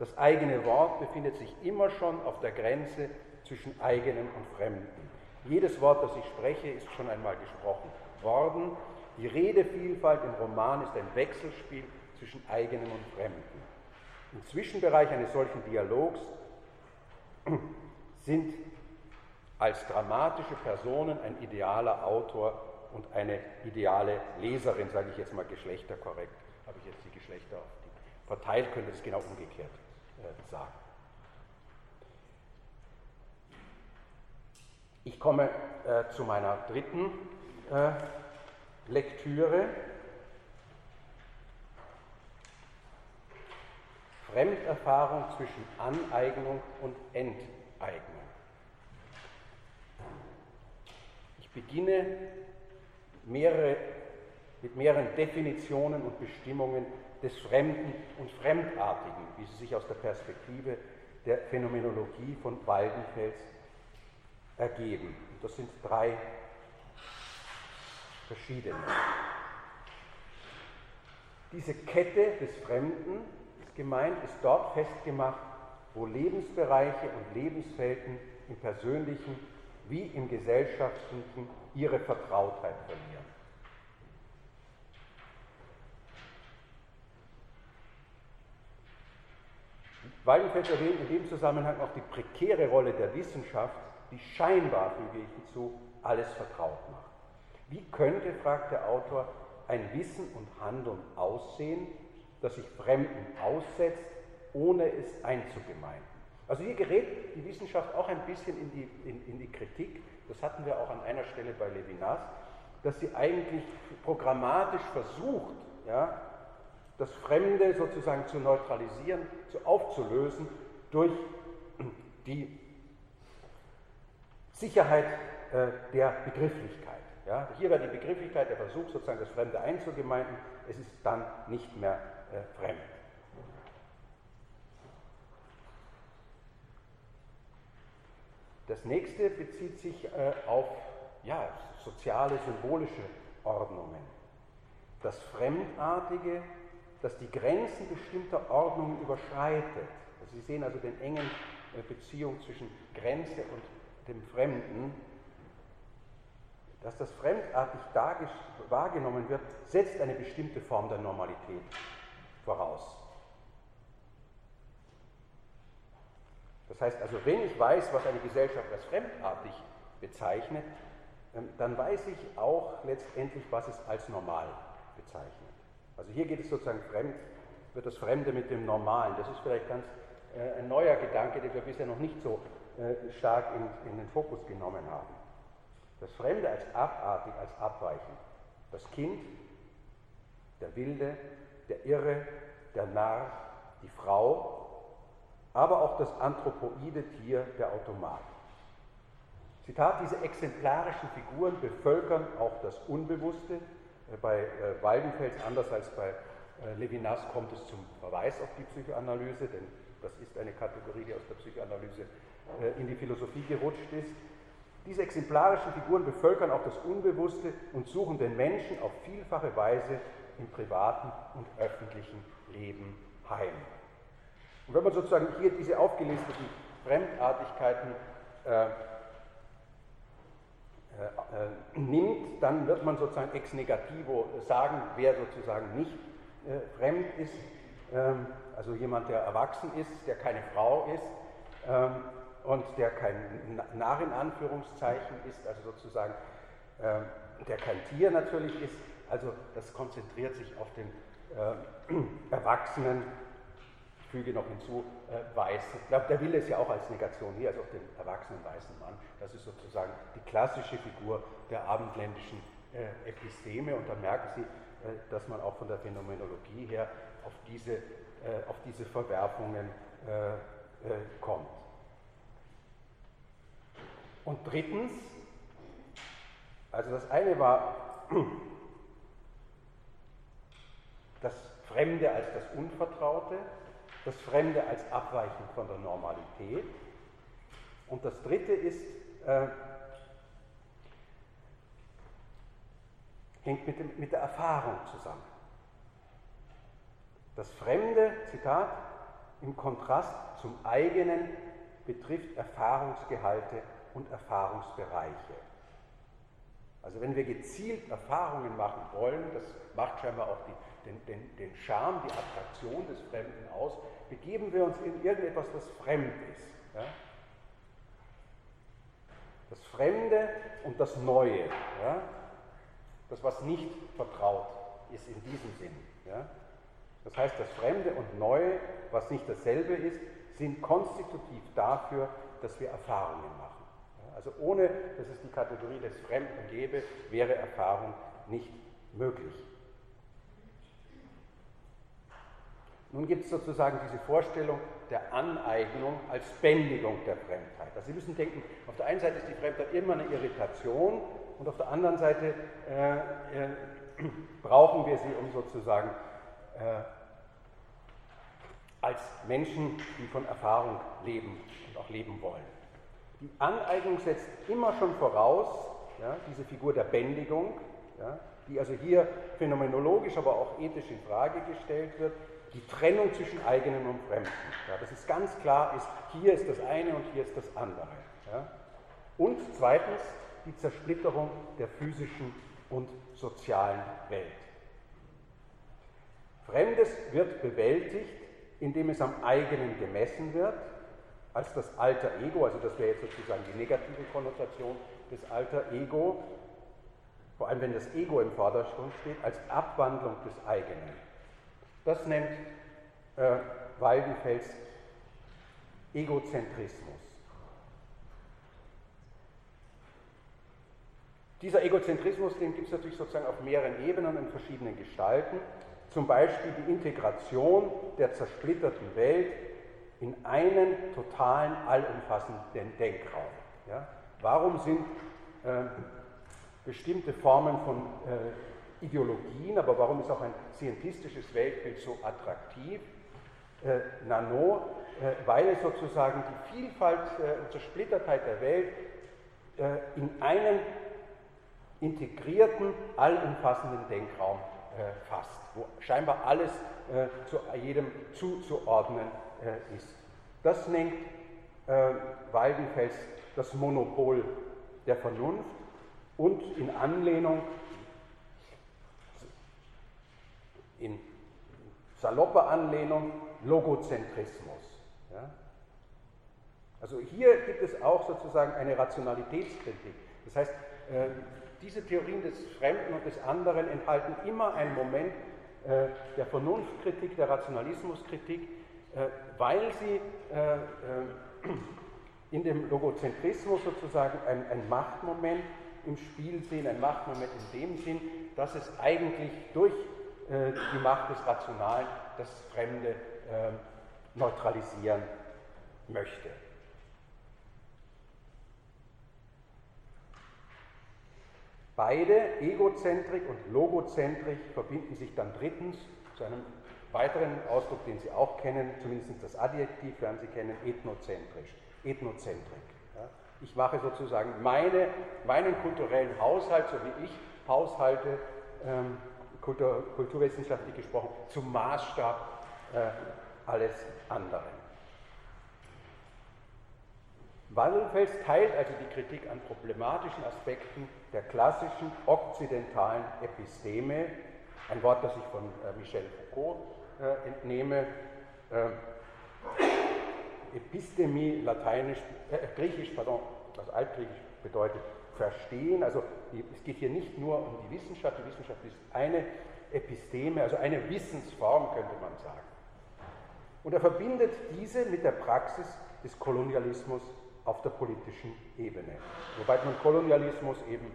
das eigene Wort befindet sich immer schon auf der Grenze zwischen eigenem und Fremden. Jedes Wort, das ich spreche, ist schon einmal gesprochen worden. Die Redevielfalt im Roman ist ein Wechselspiel zwischen eigenem und Fremden. Im Zwischenbereich eines solchen Dialogs sind als dramatische Personen ein idealer Autor und eine ideale Leserin, sage ich jetzt mal geschlechterkorrekt, habe ich jetzt die Geschlechter auf die verteilt, könnte es genau umgekehrt sagen. Ich komme äh, zu meiner dritten äh, Lektüre. Fremderfahrung zwischen Aneignung und Enteignung. Ich beginne mehrere, mit mehreren Definitionen und Bestimmungen des Fremden und Fremdartigen, wie sie sich aus der Perspektive der Phänomenologie von Waldenfels ergeben. Das sind drei verschiedene. Diese Kette des Fremden ist gemeint, ist dort festgemacht, wo Lebensbereiche und Lebensfelden im persönlichen wie im gesellschaftlichen ihre Vertrautheit verlieren. Weidenfeld erwähnt in dem Zusammenhang auch die prekäre Rolle der Wissenschaft die scheinbar, füge ich hinzu, alles vertraut macht. Wie könnte, fragt der Autor, ein Wissen und Handeln aussehen, das sich Fremden aussetzt, ohne es einzugemeinden? Also hier gerät die Wissenschaft auch ein bisschen in die, in, in die Kritik, das hatten wir auch an einer Stelle bei Levinas, dass sie eigentlich programmatisch versucht, ja, das Fremde sozusagen zu neutralisieren, zu aufzulösen durch die Sicherheit äh, der Begrifflichkeit. Ja, hier wäre die Begrifflichkeit der Versuch, sozusagen das Fremde einzugemeinden, es ist dann nicht mehr äh, fremd. Das nächste bezieht sich äh, auf ja, soziale, symbolische Ordnungen. Das Fremdartige, das die Grenzen bestimmter Ordnungen überschreitet. Also Sie sehen also den engen äh, Beziehung zwischen Grenze und dem Fremden dass das fremdartig wahrgenommen wird, setzt eine bestimmte Form der Normalität voraus. Das heißt also, wenn ich weiß, was eine Gesellschaft als fremdartig bezeichnet, ähm, dann weiß ich auch letztendlich, was es als normal bezeichnet. Also hier geht es sozusagen fremd, wird das Fremde mit dem Normalen. Das ist vielleicht ganz äh, ein neuer Gedanke, den wir bisher noch nicht so äh, stark in, in den Fokus genommen haben. Das Fremde als abartig, als abweichend. Das Kind, der Wilde, der Irre, der Narr, die Frau, aber auch das anthropoide Tier, der Automat. Zitat, diese exemplarischen Figuren bevölkern auch das Unbewusste. Äh, bei äh, Waldenfels, anders als bei äh, Levinas, kommt es zum Verweis auf die Psychoanalyse, denn das ist eine Kategorie, die aus der Psychoanalyse in die Philosophie gerutscht ist. Diese exemplarischen Figuren bevölkern auch das Unbewusste und suchen den Menschen auf vielfache Weise im privaten und öffentlichen Leben heim. Und wenn man sozusagen hier diese aufgelisteten Fremdartigkeiten äh, nimmt, dann wird man sozusagen ex negativo sagen, wer sozusagen nicht äh, fremd ist, ähm, also jemand, der erwachsen ist, der keine Frau ist, ähm, und der kein Narr in Anführungszeichen ist, also sozusagen äh, der kein Tier natürlich ist. Also das konzentriert sich auf den äh, *clears throat* Erwachsenen, füge noch hinzu, äh, Weißen. Ich glaube, der Wille ist ja auch als Negation hier, also auf den erwachsenen weißen Mann. Das ist sozusagen die klassische Figur der abendländischen äh, Episteme und da merken Sie, äh, dass man auch von der Phänomenologie her auf diese, äh, auf diese Verwerfungen kommt. Und drittens, also das eine war *clears throat* das Fremde als das Unvertraute, das Fremde als Abweichung von der Normalität. Und das dritte ist, äh, hängt mit, dem, mit der Erfahrung zusammen. Das Fremde, Zitat, im Kontrast zum eigenen betrifft Erfahrungsgehalte und Erfahrungsbereiche. Also wenn wir gezielt Erfahrungen machen wollen, das macht scheinbar auch die, den, den, den Charme, die Attraktion des Fremden aus, begeben wir uns in irgendetwas, das fremd ist. Ja? Das Fremde und das Neue, ja? das, was nicht vertraut ist in diesem Sinn. Ja? Das heißt, das Fremde und Neue, was nicht dasselbe ist, sind konstitutiv dafür, dass wir Erfahrungen machen. Also ohne, dass es die Kategorie des Fremden gäbe, wäre Erfahrung nicht möglich. Nun gibt es sozusagen diese Vorstellung der Aneignung als Bändigung der Fremdheit. Also Sie müssen denken, auf der einen Seite ist die Fremdheit immer eine Irritation und auf der anderen Seite äh, äh, *clears throat* brauchen wir sie, um sozusagen äh, als Menschen, die von Erfahrung leben und auch leben wollen. Die Aneignung setzt immer schon voraus, ja, diese Figur der Bändigung, ja, die also hier phänomenologisch, aber auch ethisch in Frage gestellt wird, die Trennung zwischen eigenen und Fremden. Ja, dass es ganz klar ist, hier ist das eine und hier ist das andere. Ja. Und zweitens die Zersplitterung der physischen und sozialen Welt. Fremdes wird bewältigt, indem es am eigenen gemessen wird als das alter Ego, also das wäre jetzt sozusagen die negative Konnotation des alter Ego, vor allem wenn das Ego im Vordergrund steht, als Abwandlung des eigenen. Das nennt äh, Waldenfels Egozentrismus. Dieser Egozentrismus, den gibt es natürlich sozusagen auf mehreren Ebenen in verschiedenen Gestalten. Zum Beispiel die Integration der zersplitterten Welt in einen totalen, allumfassenden Denkraum. Ja? Warum sind äh, bestimmte Formen von äh, Ideologien, aber warum ist auch ein scientistisches Weltbild so attraktiv? Äh, Nano, äh, weil es sozusagen die Vielfalt äh, und Zersplittertheit der Welt äh, in einen integrierten, allumfassenden Denkraum fasst, wo scheinbar alles zu jedem zuzuordnen ist. Das nennt Waldenfels das Monopol der Vernunft und in Anlehnung, in salopper Anlehnung, Logozentrismus. Ja? Also hier gibt es auch sozusagen eine Rationalitätskritik. Das heißt, äh, diese Theorien des Fremden und des anderen enthalten immer einen Moment äh, der Vernunftkritik, der Rationalismuskritik, äh, weil sie in dem Logozentrismus sozusagen ein, ein Machtmoment im Spiel sehen, ein Machtmoment in dem Sinn, dass es eigentlich durch äh, die Macht des Rationalen das Fremde äh, neutralisieren möchte. Beide, Egozentrik und Logozentrik, verbinden sich dann drittens zu einem weiteren Ausdruck, den Sie auch kennen, zumindest das Adjektiv werden Sie kennen, ethnozentrisch. Ethnozentrik. Ja. Ich mache sozusagen meine, meinen kulturellen Haushalt, so wie ich Haushalte, ähm, Kultur, kulturwissenschaftlich gesprochen, zum Maßstab äh, alles anderen. Wallenfels teilt also die Kritik an problematischen Aspekten der klassischen okzidentalen Episteme, ein Wort, das ich von äh, Michel Foucault äh, entnehme. Äh, Epistemie, lateinisch, äh, griechisch, pardon, was altgriechisch bedeutet, verstehen. Also es geht hier nicht nur um die Wissenschaft, die Wissenschaft ist eine Episteme, also eine Wissensform, könnte man sagen. Und er verbindet diese mit der Praxis des Kolonialismus auf der politischen Ebene. Wobei man Kolonialismus eben,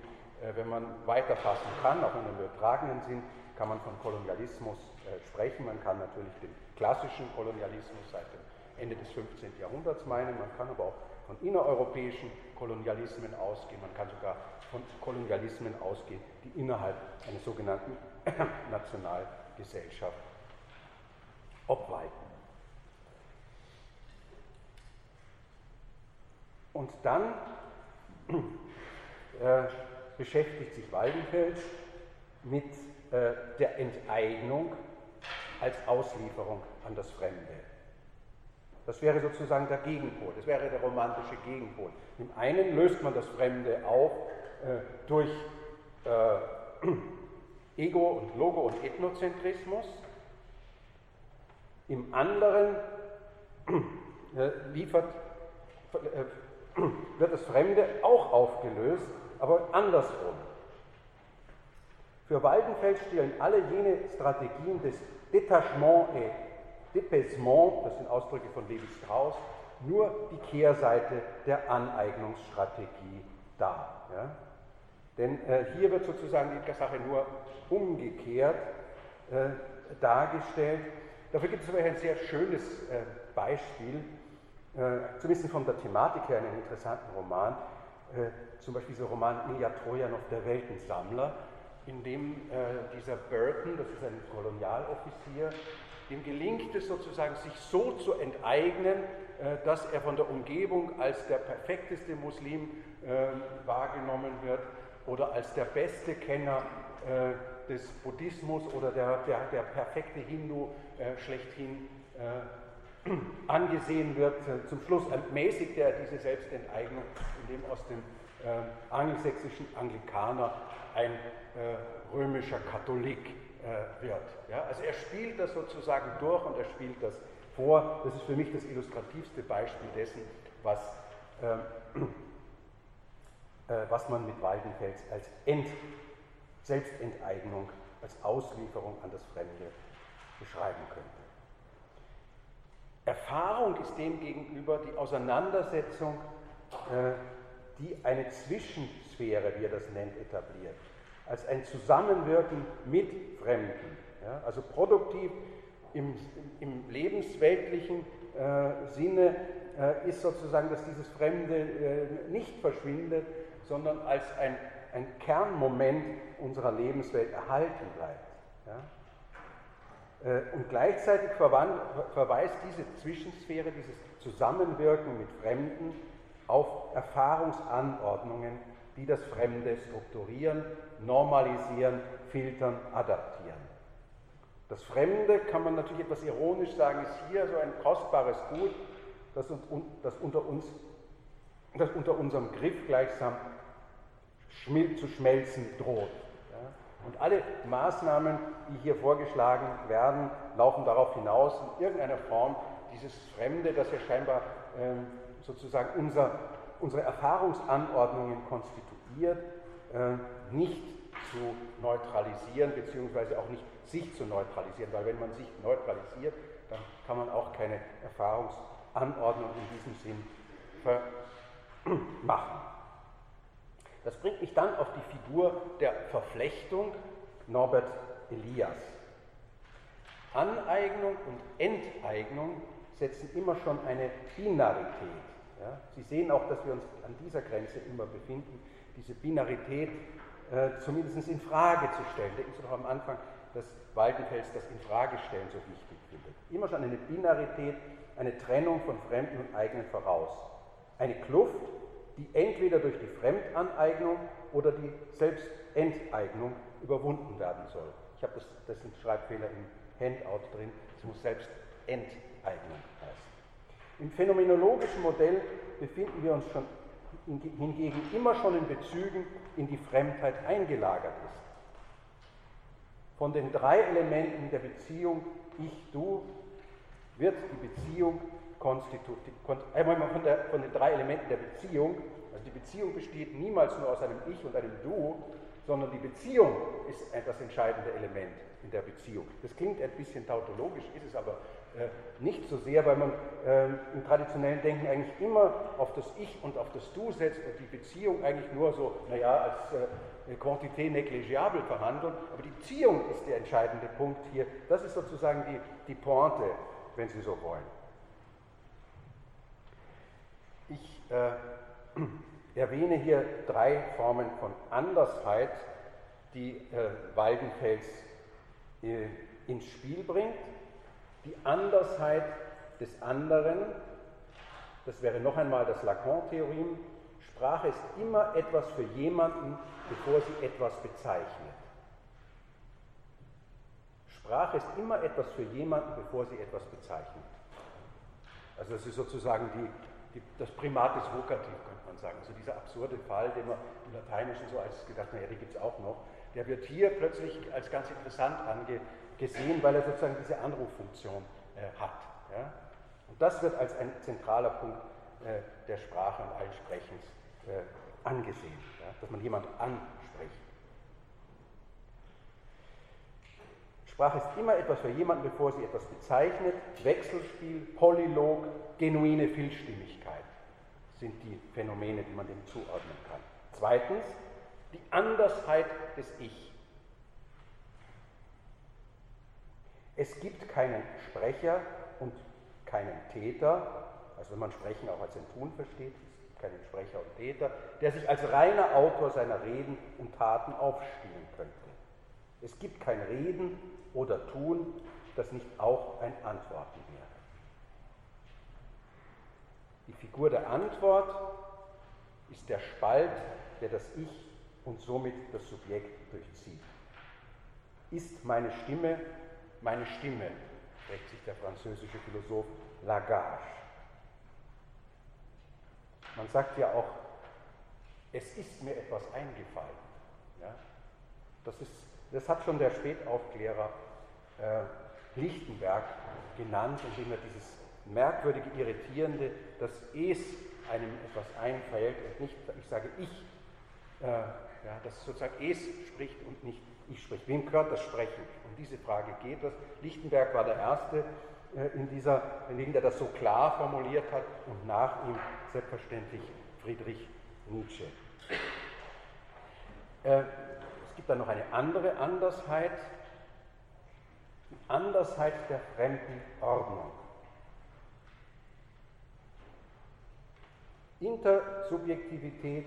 äh, wenn man weiterfassen kann, auch in einem übertragenen Sinn, kann man von Kolonialismus äh, sprechen. Man kann natürlich den klassischen Kolonialismus seit dem Ende des 15. Jahrhunderts meinen. Man kann aber auch von innereuropäischen Kolonialismen ausgehen. Man kann sogar von Kolonialismen ausgehen, die innerhalb einer sogenannten *coughs* Nationalgesellschaft obwalten. Und dann *clears throat* äh, beschäftigt sich Waldenfels mit äh, der Enteignung als Auslieferung an das Fremde. Das wäre sozusagen der Gegenpol, das wäre der romantische Gegenpol. Im einen löst man das Fremde auf äh, durch äh, *clears throat* Ego und Logo und Ethnozentrismus, im anderen *clears throat* äh, liefert, äh, *clears throat* wird das Fremde auch aufgelöst, aber andersrum. Für Waldenfeld stellen alle jene Strategien des Detachement et Dépaissement, das sind Ausdrücke von Levi Strauss, nur die Kehrseite der Aneignungsstrategie dar. Ja? Denn äh, hier wird sozusagen die Sache nur umgekehrt äh, dargestellt. Dafür gibt es aber ein sehr schönes äh, Beispiel, äh, zumindest von der Thematik her einen interessanten Roman, äh, zum Beispiel dieser Roman Ilya Trojanov, der Weltensammler, in dem äh, dieser Burton, das ist ein Kolonialoffizier, dem gelingt es sozusagen, sich so zu enteignen, äh, dass er von der Umgebung als der perfekteste Muslim ähm, wahrgenommen wird oder als der beste Kenner äh, des Buddhismus oder der, der, der perfekte Hindu äh, schlechthin angesehen wird. Zum Schluss mäßigt er diese Selbstenteignung, indem aus dem angelsächsischen Anglikaner ein römischer Katholik äh, wird. Ja? Also er spielt das sozusagen durch und er spielt das vor. Das ist für mich das illustrativste Beispiel dessen, was, ähm, *clears throat* äh, was man mit Waldenfels als Selbstenteignung als Auslieferung an das Fremde beschreiben könnte. Erfahrung ist demgegenüber die Auseinandersetzung, äh, die eine Zwischensphäre, wie er das nennt, etabliert, als ein Zusammenwirken mit Fremden. Ja, also produktiv im, im lebensweltlichen äh, Sinne äh, ist sozusagen, dass dieses Fremde äh, nicht verschwindet, sondern als ein, ein Kernmoment unserer Lebenswelt erhalten bleibt. Ja? Äh, und gleichzeitig verweist diese Zwischensphäre, dieses Zusammenwirken mit Fremden auf Erfahrungsanordnungen, die das Fremde strukturieren, normalisieren, filtern, adaptieren. Das Fremde, kann man natürlich etwas ironisch sagen, ist hier so ein kostbares Gut, das, uns, das, unter, uns, das unter unserem Griff gleichsam zu schmelzen droht. Und alle Maßnahmen, die hier vorgeschlagen werden, laufen darauf hinaus, in irgendeiner Form dieses Fremde, das ja scheinbar ähm, sozusagen unser, unsere Erfahrungsanordnungen konstituiert, äh, nicht zu neutralisieren, beziehungsweise auch nicht sich zu neutralisieren, weil wenn man sich neutralisiert, dann kann man auch keine Erfahrungsanordnung in diesem Sinn *clears throat* machen. Das bringt mich dann auf die Figur der Verflechtung Norbert Elias. Aneignung und Enteignung setzen immer schon eine Binarität. Ja? Sie sehen auch, dass wir uns an dieser Grenze immer befinden, diese Binarität äh, zumindest in Frage zu stellen. Denken Sie doch am Anfang des Waldenfels das Infragestellen so wichtig findet. Immer schon eine Binarität, eine Trennung von Fremden und Eigenen voraus. Eine Kluft, die entweder durch die Fremdaneignung oder die Selbstenteignung überwunden werden soll. Ich habe das, das ist ein Schreibfehler im Handout drin, es muss Selbstenteignung heißen. Im phänomenologischen Modell befinden wir uns schon hingegen immer schon in Bezügen in die Fremdheit eingelagert ist. Von den drei Elementen der Beziehung Ich-Du wird die Beziehung konstitutiv, äh, von, der, von den drei Elementen der Beziehung, also die Beziehung besteht niemals nur aus einem Ich und einem Du, sondern die Beziehung ist das entscheidende Element in der Beziehung. Das klingt ein bisschen tautologisch, ist es aber äh, nicht so sehr, weil man äh, im traditionellen Denken eigentlich immer auf das Ich und auf das Du setzt und die Beziehung eigentlich nur so, naja, als äh, Quantité negligiable verhandelt. Aber die Beziehung ist der entscheidende Punkt hier. Das ist sozusagen die, die Pointe, wenn Sie so wollen. Ich äh, *clears throat* erwähne hier drei Formen von Andersheit, die äh, Waldenfels äh, ins Spiel bringt die Andersheit des anderen, das wäre noch einmal das Lacan-Theorem, Sprache ist immer etwas für jemanden, bevor sie etwas bezeichnet. Sprache ist immer etwas für jemanden, bevor sie etwas bezeichnet. Also das ist sozusagen die, die, das Primat des Vokativ, könnte man sagen. Also dieser absurde Fall, den man im Lateinischen so als gedacht, naja, den gibt es auch noch, der wird hier plötzlich als ganz interessant ange, gesehen, weil er sozusagen diese Anruffunktion äh, hat. Ja? Und das wird als ein zentraler Punkt äh, der Sprache und allen Sprechens äh, angesehen, ja? dass man jemand anspricht. Sprache ist immer etwas für jemanden, bevor sie etwas bezeichnet. Wechselspiel, Polylog, genuine Vielstimmigkeit sind die Phänomene, die man dem zuordnen kann. Zweitens, die Andersheit des Ich. Es gibt keinen Sprecher und keinen Täter, also wenn man Sprechen auch als ein Tun versteht, es gibt keinen Sprecher und Täter, der sich als reiner Autor seiner Reden und Taten aufspielen könnte. Es gibt kein Reden oder Tun, das nicht auch ein Antworten wäre. Die Figur der Antwort ist der Spalt, der das Ich und somit das Subjekt durchzieht. Ist meine Stimme meine Stimme, spricht sich der französische Philosoph Lagage. Man sagt ja auch, es ist mir etwas eingefallen. Ja? Das, ist, das hat schon der Spätaufklärer äh, Lichtenberg genannt, indem er dieses merkwürdige, irritierende, dass es einem etwas einfällt und nicht, ich sage ich, äh, ja, dass sozusagen es spricht und nicht ich spricht. Wem gehört das Sprechen? Um diese Frage geht es. Lichtenberg war der Erste äh, in dieser, in der das so klar formuliert hat und nach ihm selbstverständlich Friedrich Nietzsche. Äh, es gibt dann noch eine andere Andersheit, Andersheit der fremden Ordnung. Intersubjektivität,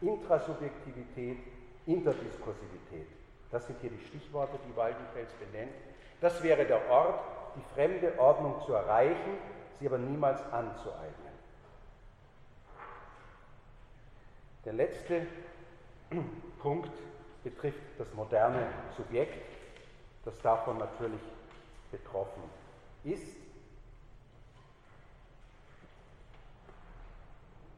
Intrasubjektivität, Interdiskursivität. Das sind hier die Stichworte, die Waldenfels benennt. Das wäre der Ort, die fremde Ordnung zu erreichen, sie aber niemals anzueignen. Der letzte *clears throat* Punkt betrifft das moderne Subjekt, das davon natürlich betroffen ist.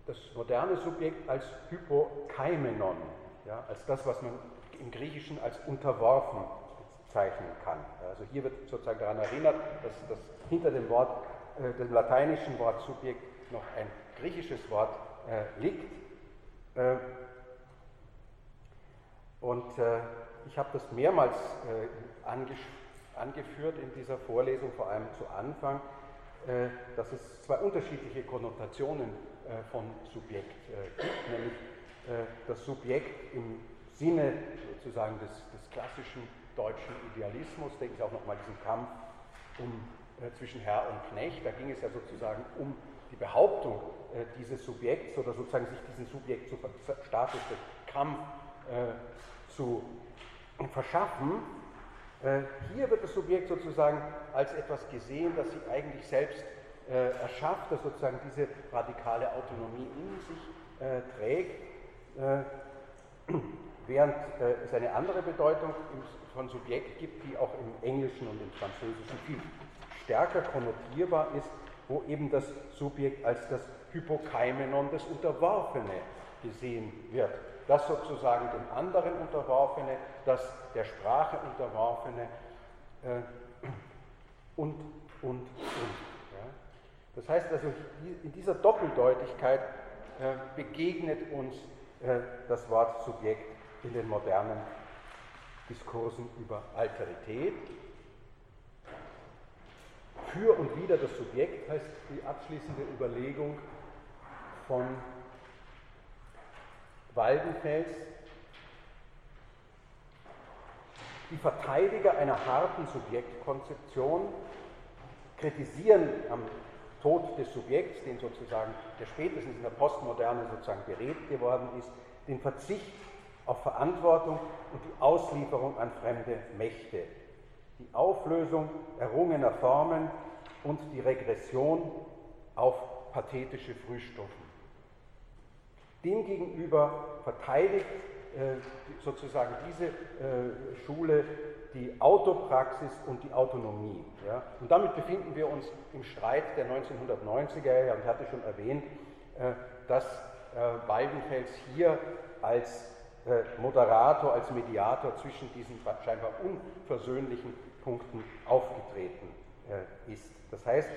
Das moderne Subjekt als Hypokaimenon, ja, als das, was man im Griechischen als unterworfen zeichnen kann. Also hier wird sozusagen daran erinnert, dass, dass hinter dem Wort, äh, dem lateinischen Wort Subjekt noch ein griechisches Wort äh, liegt. Äh, und äh, ich habe das mehrmals äh, angeführt in dieser Vorlesung, vor allem zu Anfang, äh, dass es zwei unterschiedliche Konnotationen von Subjekt gibt, nämlich das Subjekt im Sinne sozusagen des, des klassischen deutschen Idealismus, denke ich auch nochmal diesen Kampf um, äh, zwischen Herr und Knecht, da ging es ja sozusagen um die Behauptung äh, dieses Subjekts oder sozusagen sich diesen Subjekt zu des Kampf äh, zu verschaffen. Äh, hier wird das Subjekt sozusagen als etwas gesehen, das sie eigentlich selbst äh, erschafft, das sozusagen diese radikale Autonomie in sich äh, trägt *clears throat* während äh, es eine andere Bedeutung von Subjekt gibt, die auch im Englischen und im Französischen viel stärker konnotierbar ist, wo eben das Subjekt als das Hypokaimenon, das Unterworfene, gesehen wird. Das sozusagen dem anderen Unterworfene, das der Sprache Unterworfene äh, und, und, und. Ja. Das heißt also, in dieser Doppeldeutigkeit äh, begegnet uns äh, das Wort Subjekt in den modernen Diskursen über Alterität. Für und wieder das Subjekt heißt die abschließende Überlegung von Waldenfels. Die Verteidiger einer harten Subjektkonzeption kritisieren am Tod des Subjekts, den sozusagen, der spätestens in der Postmoderne sozusagen beredet geworden ist, den Verzicht auf Verantwortung und die Auslieferung an fremde Mächte, die Auflösung errungener Formen und die Regression auf pathetische Frühstufen. Demgegenüber verteidigt äh, sozusagen diese äh, Schule die Autopraxis und die Autonomie. Und damit befinden wir uns im Streit der 1990er Jahre ich hatte schon erwähnt, äh, dass Waldenfels hier als Moderator, als Mediator zwischen diesen scheinbar unversöhnlichen Punkten aufgetreten ist. Das heißt,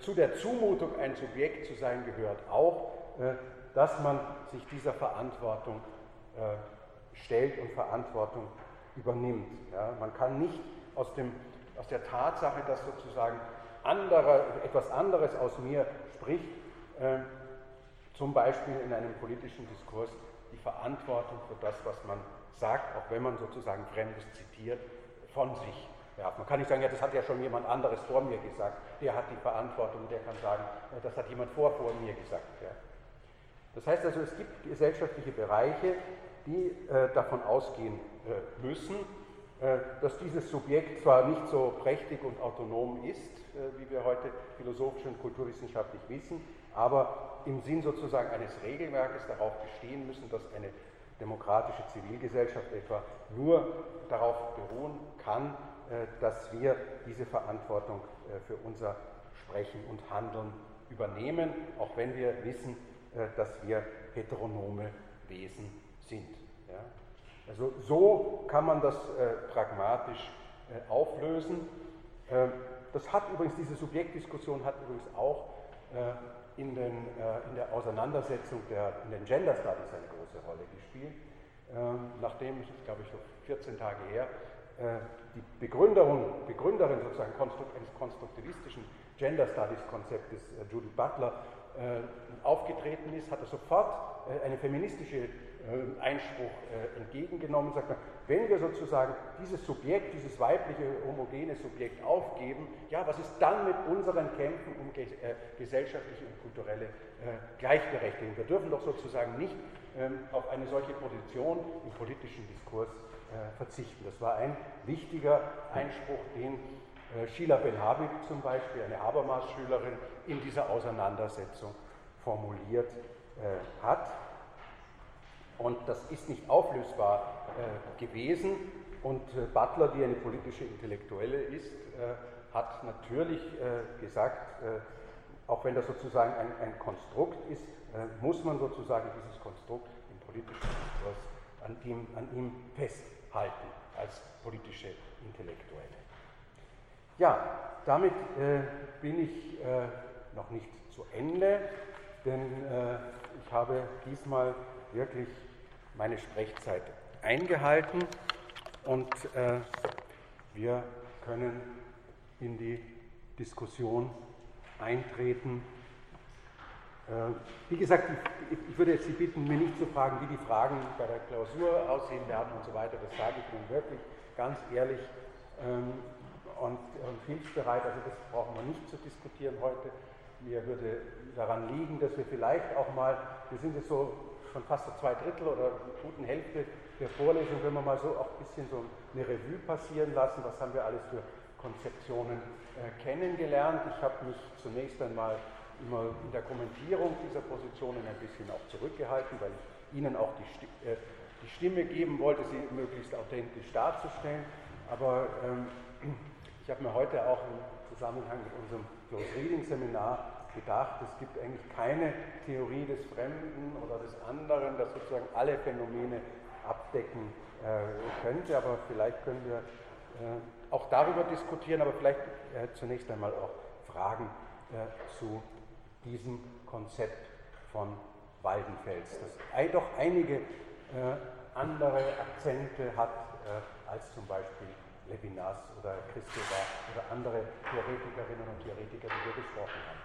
zu der Zumutung, ein Subjekt zu sein, gehört auch, dass man sich dieser Verantwortung stellt und Verantwortung übernimmt. man kann nicht aus, dem, aus der Tatsache, dass sozusagen anderer, etwas anderes aus mir spricht, zum Beispiel in einem politischen Diskurs, die Verantwortung für das, was man sagt, auch wenn man sozusagen Fremdes zitiert, von sich werfen. Man kann nicht sagen, ja, das hat ja schon jemand anderes vor mir gesagt, der hat die Verantwortung, der kann sagen, das hat jemand vor, vor mir gesagt. Ja. Das heißt also, es gibt gesellschaftliche Bereiche, die äh, davon ausgehen äh, müssen, äh, dass dieses Subjekt zwar nicht so prächtig und autonom ist, äh, wie wir heute philosophisch und kulturwissenschaftlich wissen, aber im Sinn sozusagen eines Regelwerkes darauf bestehen müssen, dass eine demokratische Zivilgesellschaft etwa nur darauf beruhen kann, äh, dass wir diese Verantwortung äh, für unser Sprechen und Handeln übernehmen, auch wenn wir wissen, dass wir heteronome Wesen sind. Also so kann man das pragmatisch auflösen. Das hat übrigens, diese Subjektdiskussion hat übrigens auch in, den, äh, in der Auseinandersetzung der, in den Gender Studies eine große Rolle gespielt. Ähm, nachdem, ich glaube ich, so 14 Tage her, äh, die Begründerin, Begründerin sozusagen eines konstruktivistischen Gender Studies Konzeptes, äh, Judith Butler, äh, aufgetreten ist, hat er sofort äh, einen feministischen äh, Einspruch entgegengenommen, sagt man, wenn wir sozusagen dieses Subjekt, dieses weibliche homogene Subjekt aufgeben, ja, was ist dann mit unseren Kämpfen um gesellschaftliche und kulturelle Gleichberechtigung? Wir dürfen doch sozusagen nicht ähm, auf eine solche Position im politischen Diskurs verzichten. Das war ein wichtiger Einspruch, den äh, Sheila Benhabib zum Beispiel, eine Habermas-Schülerin, in dieser Auseinandersetzung formuliert äh, hat. Und das ist nicht auflösbar äh, gewesen. Und äh, Butler, die eine politische Intellektuelle ist, äh, hat natürlich äh, gesagt, auch wenn das sozusagen ein, ein Konstrukt ist, muss man sozusagen dieses Konstrukt im politischen Diskurs an an ihm festhalten als politische Intellektuelle. Ja, damit äh, bin ich äh, noch nicht zu Ende, denn äh, ich habe diesmal wirklich meine Sprechzeit eingehalten und äh, wir können in die Diskussion eintreten. Äh, wie gesagt, ich, würde jetzt Sie bitten, mir nicht zu fragen, wie die Fragen bei der Klausur aussehen werden und so weiter. Das sage ich Ihnen wirklich ganz ehrlich. Ähm, und, hilfsbereit. Also das brauchen wir nicht zu diskutieren heute. Mir würde daran liegen, dass wir vielleicht auch mal, wir sind jetzt so schon fast so zwei Drittel oder guten Hälfte der Vorlesung, wenn wir mal so auch ein bisschen so eine Revue passieren lassen, was haben wir alles für Konzeptionen äh, kennengelernt. Ich habe mich zunächst einmal immer in der Kommentierung dieser Positionen ein bisschen auch zurückgehalten, weil ich Ihnen auch die, äh, die Stimme geben wollte, sie möglichst authentisch darzustellen. Aber ähm, ich habe mir heute auch im Zusammenhang mit unserem Close Reading Seminar gedacht, es gibt eigentlich keine Theorie des Fremden oder des anderen, das sozusagen alle Phänomene abdecken äh, könnte, aber vielleicht können wir äh, auch darüber diskutieren, aber vielleicht äh, zunächst einmal auch Fragen äh, zu diesem Konzept von Waldenfels, das doch einige äh, andere Akzente hat äh, als zum Beispiel Levinas oder Christova oder andere Theoretikerinnen und Theoretiker, die wir gesprochen haben.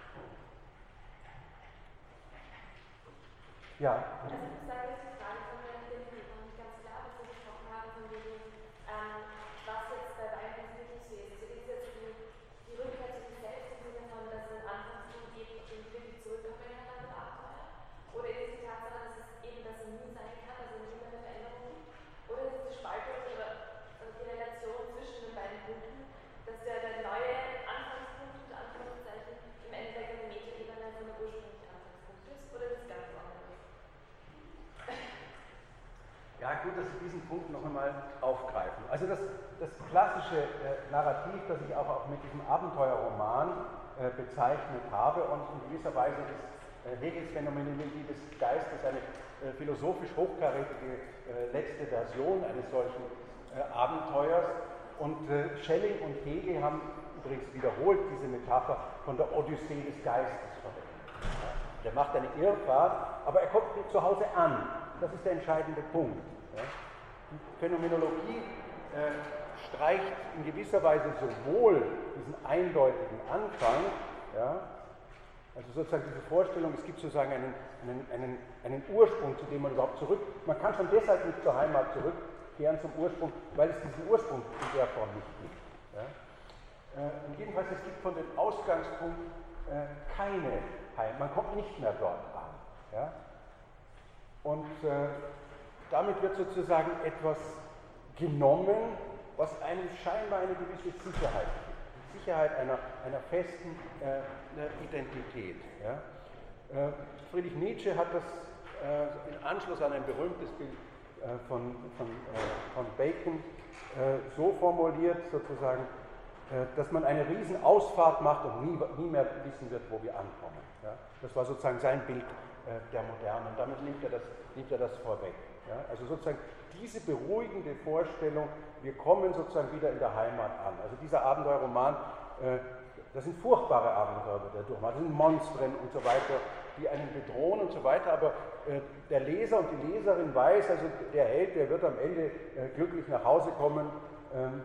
Ja.
Also ich sage jetzt die Frage von der Identität noch nicht ganz klar, was wir gesprochen haben, von wegen, ähm, was jetzt bei Weinberg wirklich so ist. Also ist jetzt die, die Rückkehr zu sich selbst im Sinne von, dass es einen Anfangspunkt gibt, auf den wirklich zurückkommen kann nach Abenteuer? Oder ist es die Tatsache, dass es eben das nie sein kann, also immer eine Veränderung? Oder ist es die Spaltung oder die Relation zwischen den beiden Punkten, dass der, der neue Anfangspunkt unter Anführungszeichen im Endeffekt eine Metaebene von der ursprünglichen Anfangspunkt ist oder das ganz anderes?
Ja, gut, dass Sie diesen Punkt noch einmal aufgreifen. Also das, das klassische äh, Narrativ, das ich auch, auch mit diesem Abenteuerroman äh, bezeichnet habe und in gewisser Weise ist äh, Hegels Phänomenologie des Geistes eine äh, philosophisch hochkarätige äh, letzte Version eines solchen äh, Abenteuers. Und Schelling und Hegel haben übrigens wiederholt diese Metapher von der Odyssee des Geistes verwendet. Der macht eine Irrfahrt, aber er kommt zu Hause an. Das ist der entscheidende Punkt. Die Phänomenologie streicht in gewisser Weise sowohl diesen eindeutigen Anfang, ja, also sozusagen diese Vorstellung, es gibt sozusagen einen, einen, einen, einen Ursprung, zu dem man überhaupt zurück, man kann schon deshalb nicht zur Heimat zurück, kehren zum Ursprung, weil es diesen Ursprung in der Form nicht gibt. Ja? Äh, und jedenfalls, es gibt von dem Ausgangspunkt äh, keine Heim, man kommt nicht mehr dort an. Ja? Und äh, damit wird sozusagen etwas genommen, was einem scheinbar eine gewisse Sicherheit gibt. Sicherheit einer, einer festen äh, Identität. Ja? Äh, Friedrich Nietzsche hat das äh, in Anschluss an ein berühmtes Bild äh, von, von, äh, von Bacon so formuliert, sozusagen, dass man eine Riesenausfahrt macht und nie, nie mehr wissen wird, wo wir ankommen. Ja? Das war sozusagen sein Bild der Moderne und damit nimmt er das, nimmt er das vorweg. Ja? Also sozusagen diese beruhigende Vorstellung, wir kommen sozusagen wieder in der Heimat an. Also dieser Abenteuerroman, Das sind furchtbare Abenteuer, die er durchmacht. Das sind Monstren und so weiter, die einen bedrohen und so weiter. Aber äh, der Leser und die Leserin weiß, also der Held, der wird am Ende äh, glücklich nach Hause kommen. Ähm,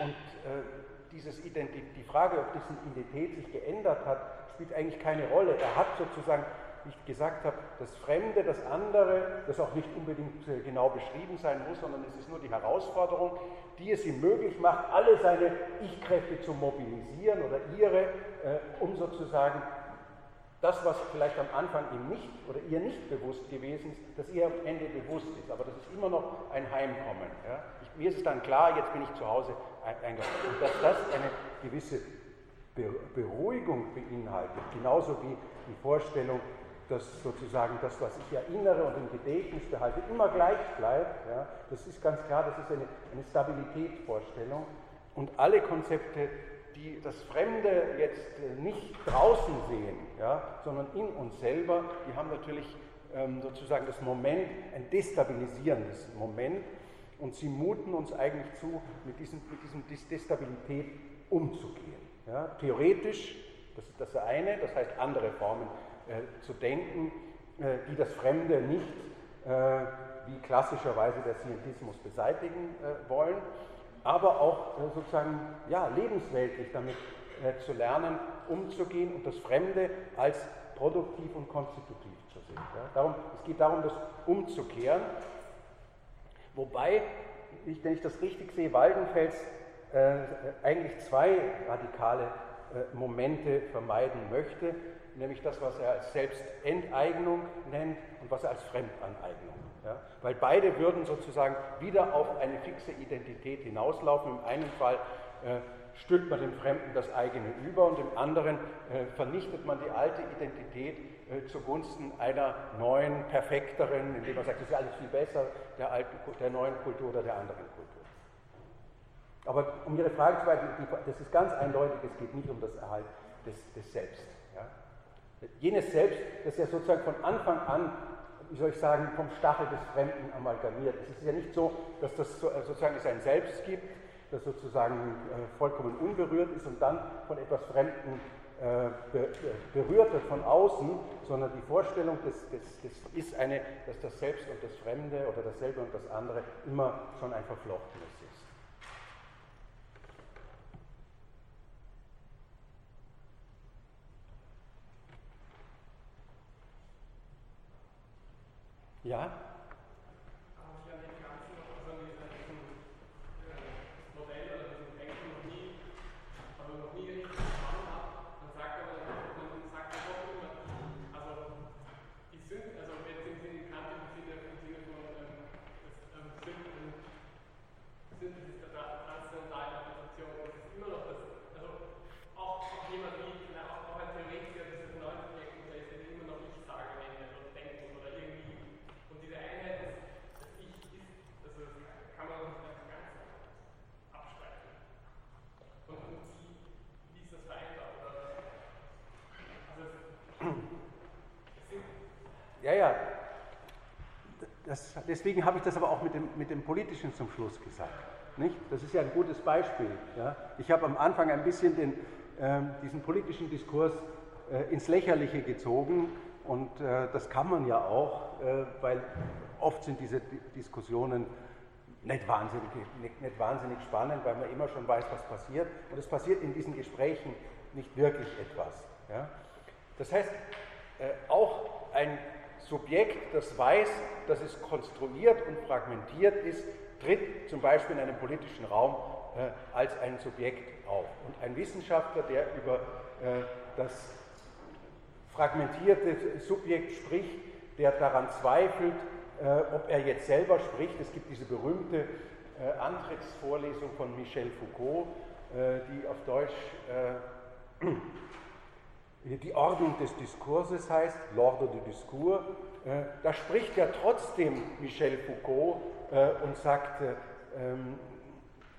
und äh, dieses die Frage, ob diese Identität sich geändert hat, spielt eigentlich keine Rolle. Er hat sozusagen, ich gesagt habe, das Fremde, das andere, das auch nicht unbedingt äh, genau beschrieben sein muss, sondern es ist nur die Herausforderung, die es ihm möglich macht, alle seine Ich-Kräfte zu mobilisieren oder ihre, äh, um sozusagen das, was vielleicht am Anfang ihm nicht oder ihr nicht bewusst gewesen ist, dass ihr am Ende bewusst ist. Aber das ist immer noch ein Heimkommen. Ja? Ich, mir ist es dann klar, jetzt bin ich zu Hause eingekommen. Und dass das eine gewisse Beruhigung beinhaltet, genauso wie die Vorstellung, dass sozusagen das, was ich erinnere und im Gedächtnis behalte, immer gleich bleibt. Ja? Das ist ganz klar, das ist eine, eine Stabilitätsvorstellung. Und alle Konzepte die das Fremde jetzt äh, nicht draußen sehen, ja, sondern in uns selber, die haben natürlich ähm, sozusagen das Moment, ein destabilisierendes Moment und sie muten uns eigentlich zu, mit, diesem, mit diesem Destabilität umzugehen. Ja. Theoretisch, das ist das eine, das heißt andere Formen zu denken, äh, die das Fremde nicht äh, wie klassischerweise der Scientismus beseitigen äh, wollen, aber auch äh, sozusagen ja, lebensweltlich damit äh, zu lernen, umzugehen und das Fremde als produktiv und konstitutiv zu sehen. Ja. Darum, es geht darum, das umzukehren. Wobei, ich, wenn ich das richtig sehe, Waldenfels äh, eigentlich zwei radikale äh, Momente vermeiden möchte, nämlich das, was er als Selbstenteignung nennt und was er als Fremdaneignung ja? Weil beide würden sozusagen wieder auf eine fixe Identität hinauslaufen. Im einen Fall äh, stülpt man dem Fremden das eigene über und im anderen äh, vernichtet man die alte Identität äh, zugunsten einer neuen, perfekteren, indem man sagt, das ist alles viel besser, der, alten, der neuen Kultur oder der anderen Kultur. Aber um Ihre Frage zu beantworten, das ist ganz eindeutig, es geht nicht um das Erhalt des, des Selbst. Jenes Selbst, das ja sozusagen von Anfang an wie soll ich sagen, vom Stachel des Fremden amalgamiert. Es ist ja nicht so, dass das äh, sozusagen ein Selbst gibt, das sozusagen äh, vollkommen unberührt ist und dann von etwas Fremden äh, berührt wird von außen, sondern die Vorstellung des, des, des ist eine, dass das Selbst und das Fremde oder dasselbe und das andere immer schon ein verflochtenes ist. Ja? Deswegen habe ich das aber auch mit dem, mit dem Politischen zum Schluss gesagt. Nicht? Das ist ja ein gutes Beispiel. Ja? Ich habe am Anfang ein bisschen den, äh, diesen politischen Diskurs äh, ins Lächerliche gezogen und äh, das kann man ja auch, äh, weil oft sind diese Diskussionen nicht wahnsinnig, nicht, nicht wahnsinnig spannend, weil man immer schon weiß, was passiert. Und es passiert in diesen Gesprächen nicht wirklich etwas. Ja? Das heißt, äh, auch ein Subjekt, das weiß, dass es konstruiert und fragmentiert ist, tritt zum Beispiel in einem politischen Raum äh, als ein Subjekt auf. Und ein Wissenschaftler, der über äh, das fragmentierte Subjekt spricht, der daran zweifelt, äh, ob er jetzt selber spricht. Es gibt diese berühmte äh, Antrittsvorlesung von Michel Foucault, äh, die auf Deutsch äh, die Ordnung des Diskurses heißt, L'ordre du discours, äh, da spricht ja trotzdem Michel Foucault äh, und sagt, äh, ähm,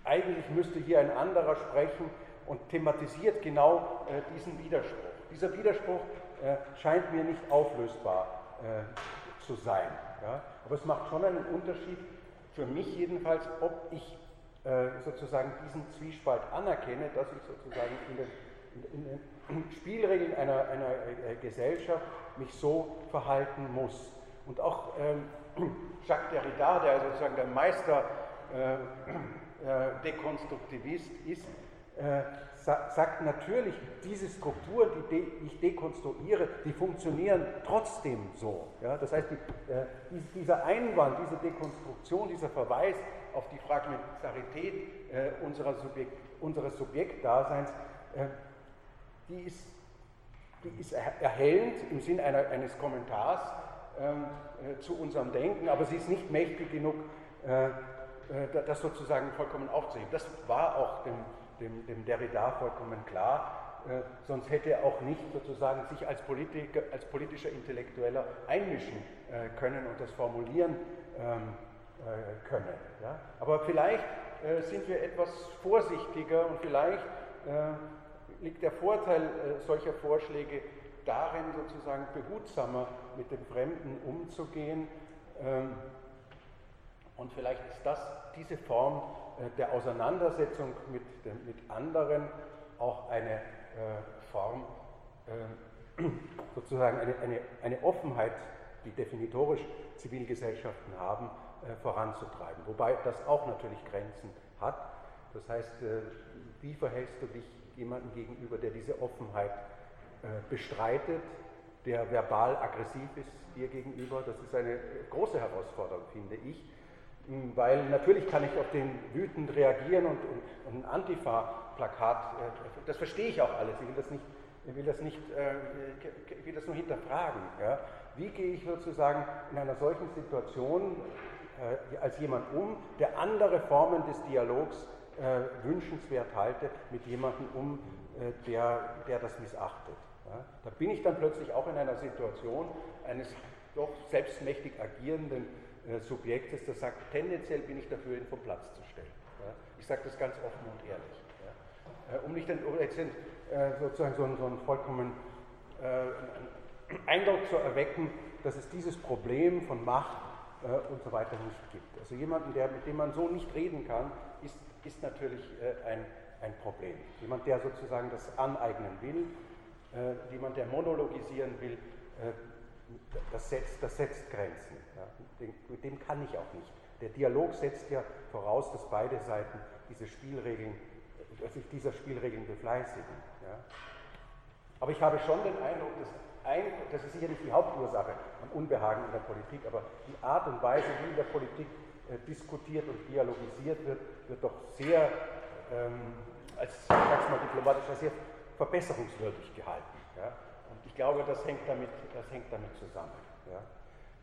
eigentlich müsste hier ein anderer sprechen und thematisiert genau diesen Widerspruch. Dieser Widerspruch scheint mir nicht auflösbar zu sein. Aber es macht schon einen Unterschied, für mich jedenfalls, ob ich sozusagen diesen Zwiespalt anerkenne, dass ich sozusagen in den in den Spielregeln einer, einer Gesellschaft mich so verhalten muss. Und auch ähm, Jacques Derrida, der sozusagen der Meister äh, äh, Dekonstruktivist ist, äh, sagt natürlich, diese Strukturen, die ich dekonstruiere, die funktionieren trotzdem so. Ja? Das heißt, die, äh, dieser Einwand, diese Dekonstruktion, dieser Verweis auf die Fragmentarität äh, unserer Subjekt, unseres Subjektdaseins, äh, die, ist, die ist erhellend im Sinn einer, eines Kommentars ähm, äh, zu unserem Denken, aber sie ist nicht mächtig genug, äh, äh, das sozusagen vollkommen aufzuheben. Das war auch dem, dem, dem Derrida vollkommen klar, äh, sonst hätte er auch nicht sozusagen sich als, Politiker, als politischer Intellektueller einmischen äh, können und das formulieren ähm, äh, können. Ja? Aber vielleicht äh, sind wir etwas vorsichtiger und vielleicht äh, liegt der Vorteil solcher Vorschläge darin, sozusagen behutsamer mit dem Fremden umzugehen. Ähm, und vielleicht ist das diese Form äh, der Auseinandersetzung mit, mit anderen auch eine äh, Form, äh, *clears throat* sozusagen eine, eine, eine Offenheit, die definitorisch Zivilgesellschaften haben, voranzutreiben. Wobei das auch natürlich Grenzen hat. Das heißt, wie verhältst du dich jemandem gegenüber, der diese Offenheit bestreitet, der verbal aggressiv ist dir gegenüber? Das ist eine große Herausforderung, finde ich. Hm, weil natürlich kann ich auf den wütend reagieren und, und, und ein Antifa-Plakat, äh, das verstehe ich auch alles, ich will das nicht, ich will das, nicht, äh, ich will das nur hinterfragen. Ja? Wie gehe ich sozusagen in einer solchen Situation äh, als jemand um, der andere Formen des Dialogs äh, wünschenswert halte, mit jemandem um, äh, der, der das missachtet. Ja? Da bin ich dann plötzlich auch in einer Situation eines doch selbstmächtig agierenden äh, Subjektes, das sagt, tendenziell bin ich dafür, ihn vom Platz zu stellen. Ja? Ich sage das ganz offen und ehrlich. Ja? Äh, um nicht den, jetzt den, äh, sozusagen so einen, so einen vollkommen äh, Eindruck zu erwecken, dass es dieses Problem von Macht und so weiter nicht gibt. Also jemanden, der, mit dem man so nicht reden kann, ist, ist natürlich äh, ein, ein Problem. Jemand, der sozusagen das aneignen will, jemand, der monologisieren will, das setzt, das setzt Grenzen. Mit dem kann ich auch nicht. Der Dialog setzt ja voraus, dass beide Seiten diese Spielregeln, sich dieser Spielregeln befleißigen. Aber ich habe schon den Eindruck, dass ein, das ist sicher die Hauptursache am Unbehagen in der Politik, aber die Art und Weise, wie in der Politik äh, diskutiert und dialogisiert wird, wird doch sehr, ähm, als ich sag's mal diplomatisch, sehr verbesserungswürdig gehalten. Ja glaube, das hängt damit, das hängt damit zusammen. Ja.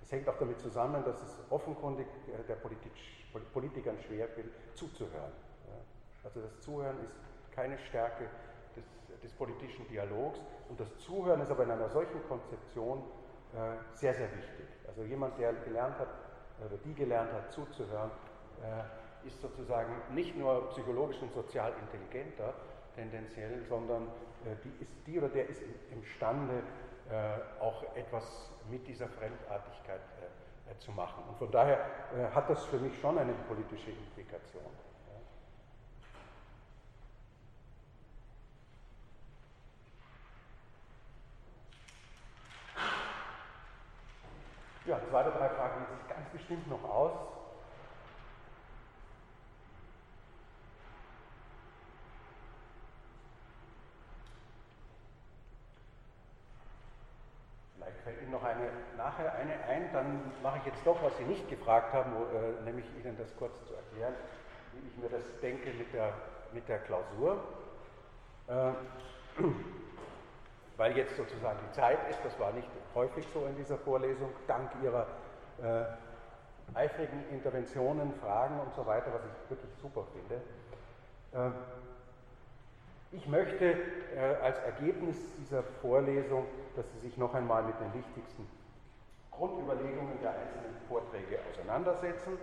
Es hängt auch damit zusammen, dass es offenkundig äh, der Politik, Politikern schwerfällt, zuzuhören. Ja. Also das Zuhören ist keine Stärke des, des, politischen Dialogs und das Zuhören ist aber in einer solchen Konzeption äh, sehr, sehr wichtig. Also jemand, der gelernt hat oder die gelernt hat, zuzuhören, äh, ist sozusagen nicht nur psychologisch und sozial intelligenter, tendenziell, sondern äh, die, ist, die oder der ist imstande, äh, auch etwas mit dieser Fremdartigkeit äh, zu machen. Und von daher hat das für mich schon eine politische Implikation. Ja, zwei oder drei Fragen gehen sich ganz bestimmt noch aus. nachher eine ein, dann mache ich jetzt doch, was Sie nicht gefragt haben, äh, nämlich Ihnen das kurz zu erklären, wie ich mir das denke mit der, mit der Klausur. Äh, *clears throat* weil jetzt sozusagen die Zeit ist, das war nicht häufig so in dieser Vorlesung, dank Ihrer äh, eifrigen Interventionen, Fragen und so weiter, was ich wirklich super finde. Äh, ich möchte äh, als Ergebnis dieser Vorlesung, dass Sie sich noch einmal mit den wichtigsten Grundüberlegungen der einzelnen Vorträge auseinandersetzen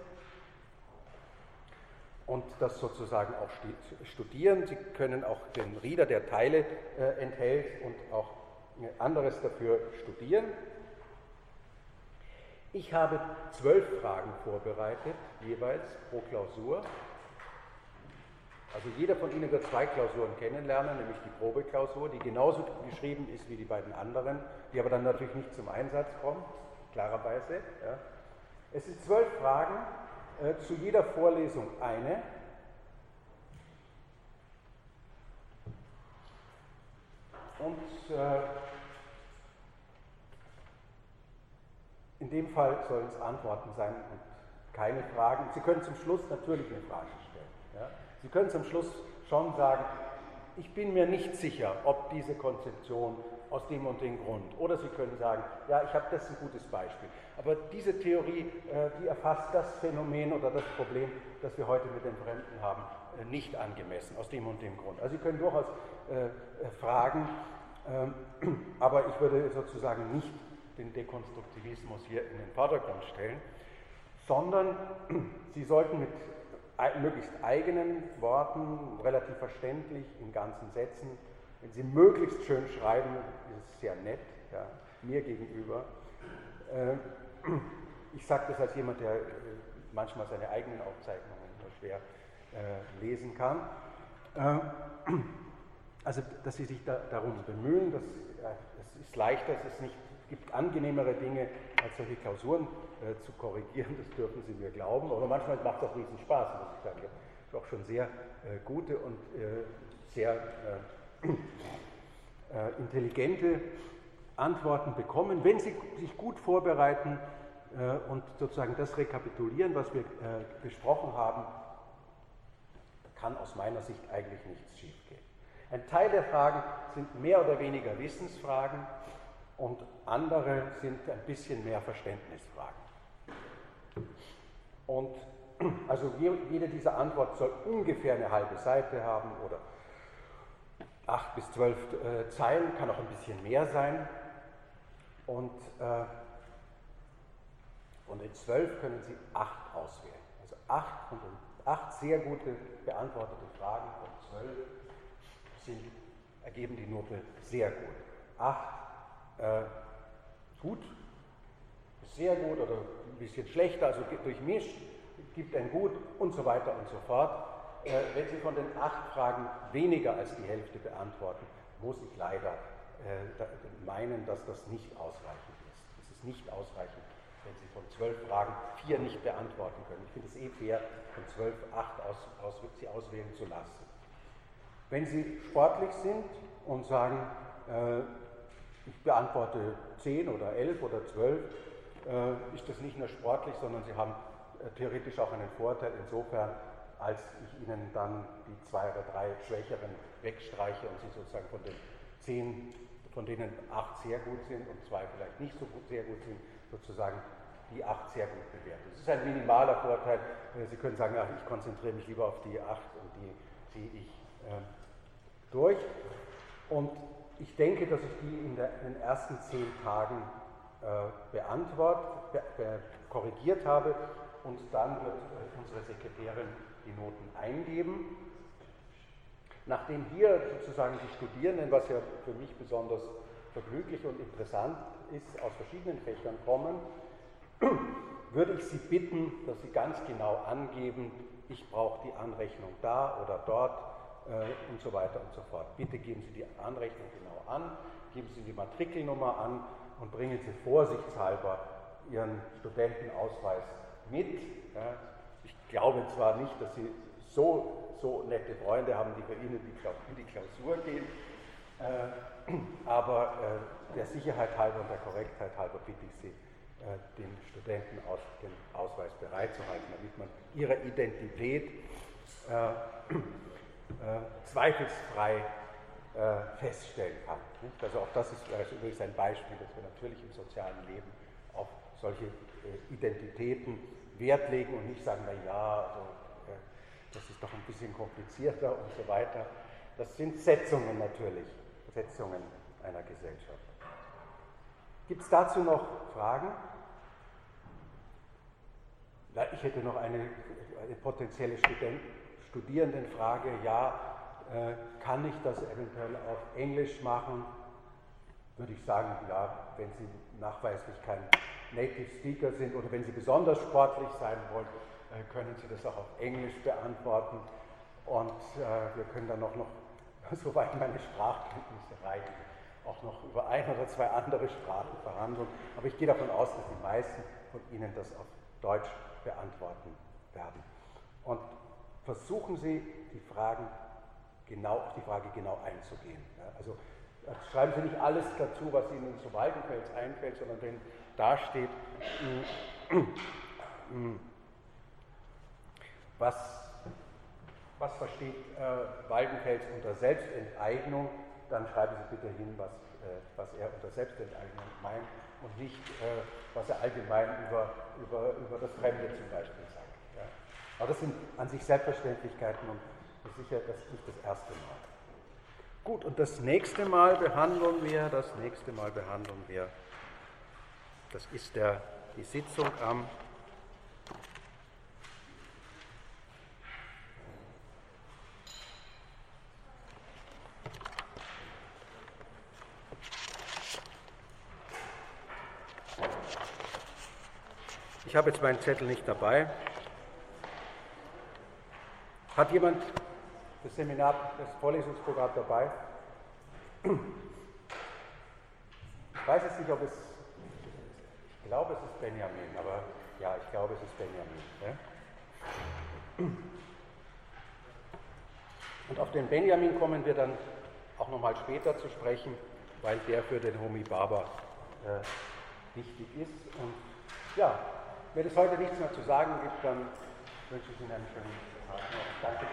und das sozusagen auch studieren. Sie können auch den Reader, der Teile äh, enthält und auch anderes dafür studieren. Ich habe zwölf Fragen vorbereitet, jeweils pro Klausur. Also jeder von Ihnen wird zwei Klausuren kennenlernen, nämlich die Probeklausur, die genauso geschrieben ist wie die beiden anderen, die aber dann natürlich nicht zum Einsatz kommt, klarerweise. Ja. Es sind zwölf Fragen, äh, zu jeder Vorlesung eine. Und äh, in dem Fall sollen es Antworten sein und keine Fragen. Sie können zum Schluss natürlich eine Frage stellen. Ja. Sie können zum Schluss schon sagen, ich bin mir nicht sicher, ob diese Konzeption aus dem und dem Grund. Oder Sie können sagen, ja, ich habe das ein gutes Beispiel. Aber diese Theorie, äh, die erfasst das Phänomen oder das Problem, das wir heute mit den Fremden haben, äh, nicht angemessen, aus dem und dem Grund. Also Sie können durchaus äh, fragen, ähm, *clears throat* aber ich würde sozusagen nicht den Dekonstruktivismus hier in den Vordergrund stellen, sondern *clears throat* Sie sollten mit möglichst eigenen Worten, relativ verständlich, in ganzen Sätzen, wenn Sie möglichst schön schreiben, ist es sehr nett, ja, mir gegenüber. Äh, ich sage das als jemand, der äh, manchmal seine eigenen Aufzeichnungen nur schwer äh, lesen kann. Also, dass Sie sich da, darum bemühen, das, das ist leichter, es ist nicht, gibt angenehmere Dinge, als solche Klausuren äh, zu korrigieren, das dürfen Sie mir glauben. Aber manchmal macht es auch riesen Spaß, muss ich sagen. Ich habe auch schon sehr äh, gute und äh, sehr äh, äh, intelligente Antworten bekommen. Wenn Sie sich gut vorbereiten äh, und sozusagen das rekapitulieren, was wir besprochen haben, kann aus meiner Sicht eigentlich nichts schiefgehen. Ein Teil der Fragen sind mehr oder weniger Wissensfragen und andere sind ein bisschen mehr Verständnisfragen. Und also jede dieser Antworten soll ungefähr eine halbe Seite haben oder acht bis zwölf äh, Zeilen, kann auch ein bisschen mehr sein. Und, äh, und in zwölf können Sie acht auswählen. Also acht, von den, acht sehr gute beantwortete Fragen von zwölf sind, ergeben die Note sehr gut. Acht äh, gut, sehr gut oder ein bisschen schlechter, also durchmischt, gibt ein Gut und so weiter und so fort. Äh, wenn Sie von den acht Fragen weniger als die Hälfte beantworten, muss ich leider äh, meinen, dass das nicht ausreichend ist. Es ist nicht ausreichend, wenn Sie von zwölf Fragen vier nicht beantworten können. Ich finde es eh fair, von zwölf acht aus, aus, Sie auswählen zu lassen. Wenn Sie sportlich sind und sagen, äh, ich beantworte zehn oder elf oder zwölf, äh, ist das nicht nur sportlich, sondern Sie haben äh, theoretisch auch einen Vorteil insofern, als ich Ihnen dann die zwei oder drei Schwächeren wegstreiche und Sie sozusagen von den zehn, von denen acht sehr gut sind und zwei vielleicht nicht so gut, sehr gut sind, sozusagen die acht sehr gut bewerten. Das ist ein minimaler Vorteil. Äh, Sie können sagen, ach, ich konzentriere mich lieber auf die acht und die ziehe ich äh, durch. Und ich denke, dass ich die in, der, in den ersten zehn Tagen äh, beantwortet, be, be, korrigiert habe und dann wird äh, unsere Sekretärin die Noten eingeben. Nachdem hier sozusagen die Studierenden, was ja für mich besonders vergnüglich und interessant ist, aus verschiedenen Fächern kommen, *clears throat* würde ich Sie bitten, dass Sie ganz genau angeben, ich brauche die Anrechnung da oder dort äh, und so weiter und so fort. Bitte geben Sie die Anrechnung genau an, geben Sie die Matrikelnummer an und bringen Sie vorsichtshalber Ihren Studentenausweis mit. Ja. Ich glaube zwar nicht, dass Sie so, so nette Freunde haben, die bei Ihnen in die Klausur gehen, äh, aber äh, der Sicherheit halber und der Korrektheit halber bitte ich Sie, äh, den Studenten aus, den Ausweis bereitzuhalten, damit man ihre Identität äh, äh, zweifelsfrei äh, feststellen kann. Nicht? Also auch das ist also übrigens ein Beispiel, dass wir natürlich im sozialen Leben auf solche Identitäten Wert legen und nicht sagen, na ja, also, äh, das ist doch ein bisschen komplizierter und so weiter. Das sind Setzungen natürlich, Setzungen einer Gesellschaft. Gibt es dazu noch Fragen? Ich hätte noch eine, eine potenzielle Studierendenfrage, ja, äh, kann ich das eventuell auf Englisch machen? Würde ich sagen, ja, wenn Sie nachweislich kein Native Speaker sind oder wenn Sie besonders sportlich sein wollen, äh, können Sie das auch auf Englisch beantworten. Und äh, wir können dann auch noch, *laughs* soweit meine Sprachkenntnisse reichen, auch noch über ein oder zwei andere Sprachen verhandeln. Aber ich gehe davon aus, dass die meisten von Ihnen das auf Deutsch beantworten werden. Und versuchen Sie, die Fragen genau, auf die Frage genau einzugehen. Also äh, schreiben Sie nicht alles dazu, was Ihnen zu Waldenfels einfällt, sondern wenn da steht, was, was versteht äh, Waldenfels unter Selbstenteignung, dann schreiben Sie bitte hin, was, äh, was er unter Selbstenteignung meint und nicht, äh, was er allgemein über, über, über das Fremde zum Beispiel sagt. Ja. Aber das sind an sich Selbstverständlichkeiten und sicher das ist nicht das erste Mal. Gut, und das nächste Mal behandeln wir, das nächste Mal behandeln wir, das ist der, die Sitzung am Ich habe jetzt meinen Zettel nicht dabei. Hat jemand das Seminar, das Vorlesungsprogramm dabei? Ich weiß jetzt nicht, ob es, glaube, es ist Benjamin, aber ja, ich glaube, es ist Benjamin. Ja? Und auf den Benjamin kommen wir dann auch nochmal später zu sprechen, weil der für den Homi Baba äh, wichtig ist. Und ja, wenn es heute nichts mehr zu sagen gibt, dann wünsche ich Ihnen einen schönen Tag noch. Danke.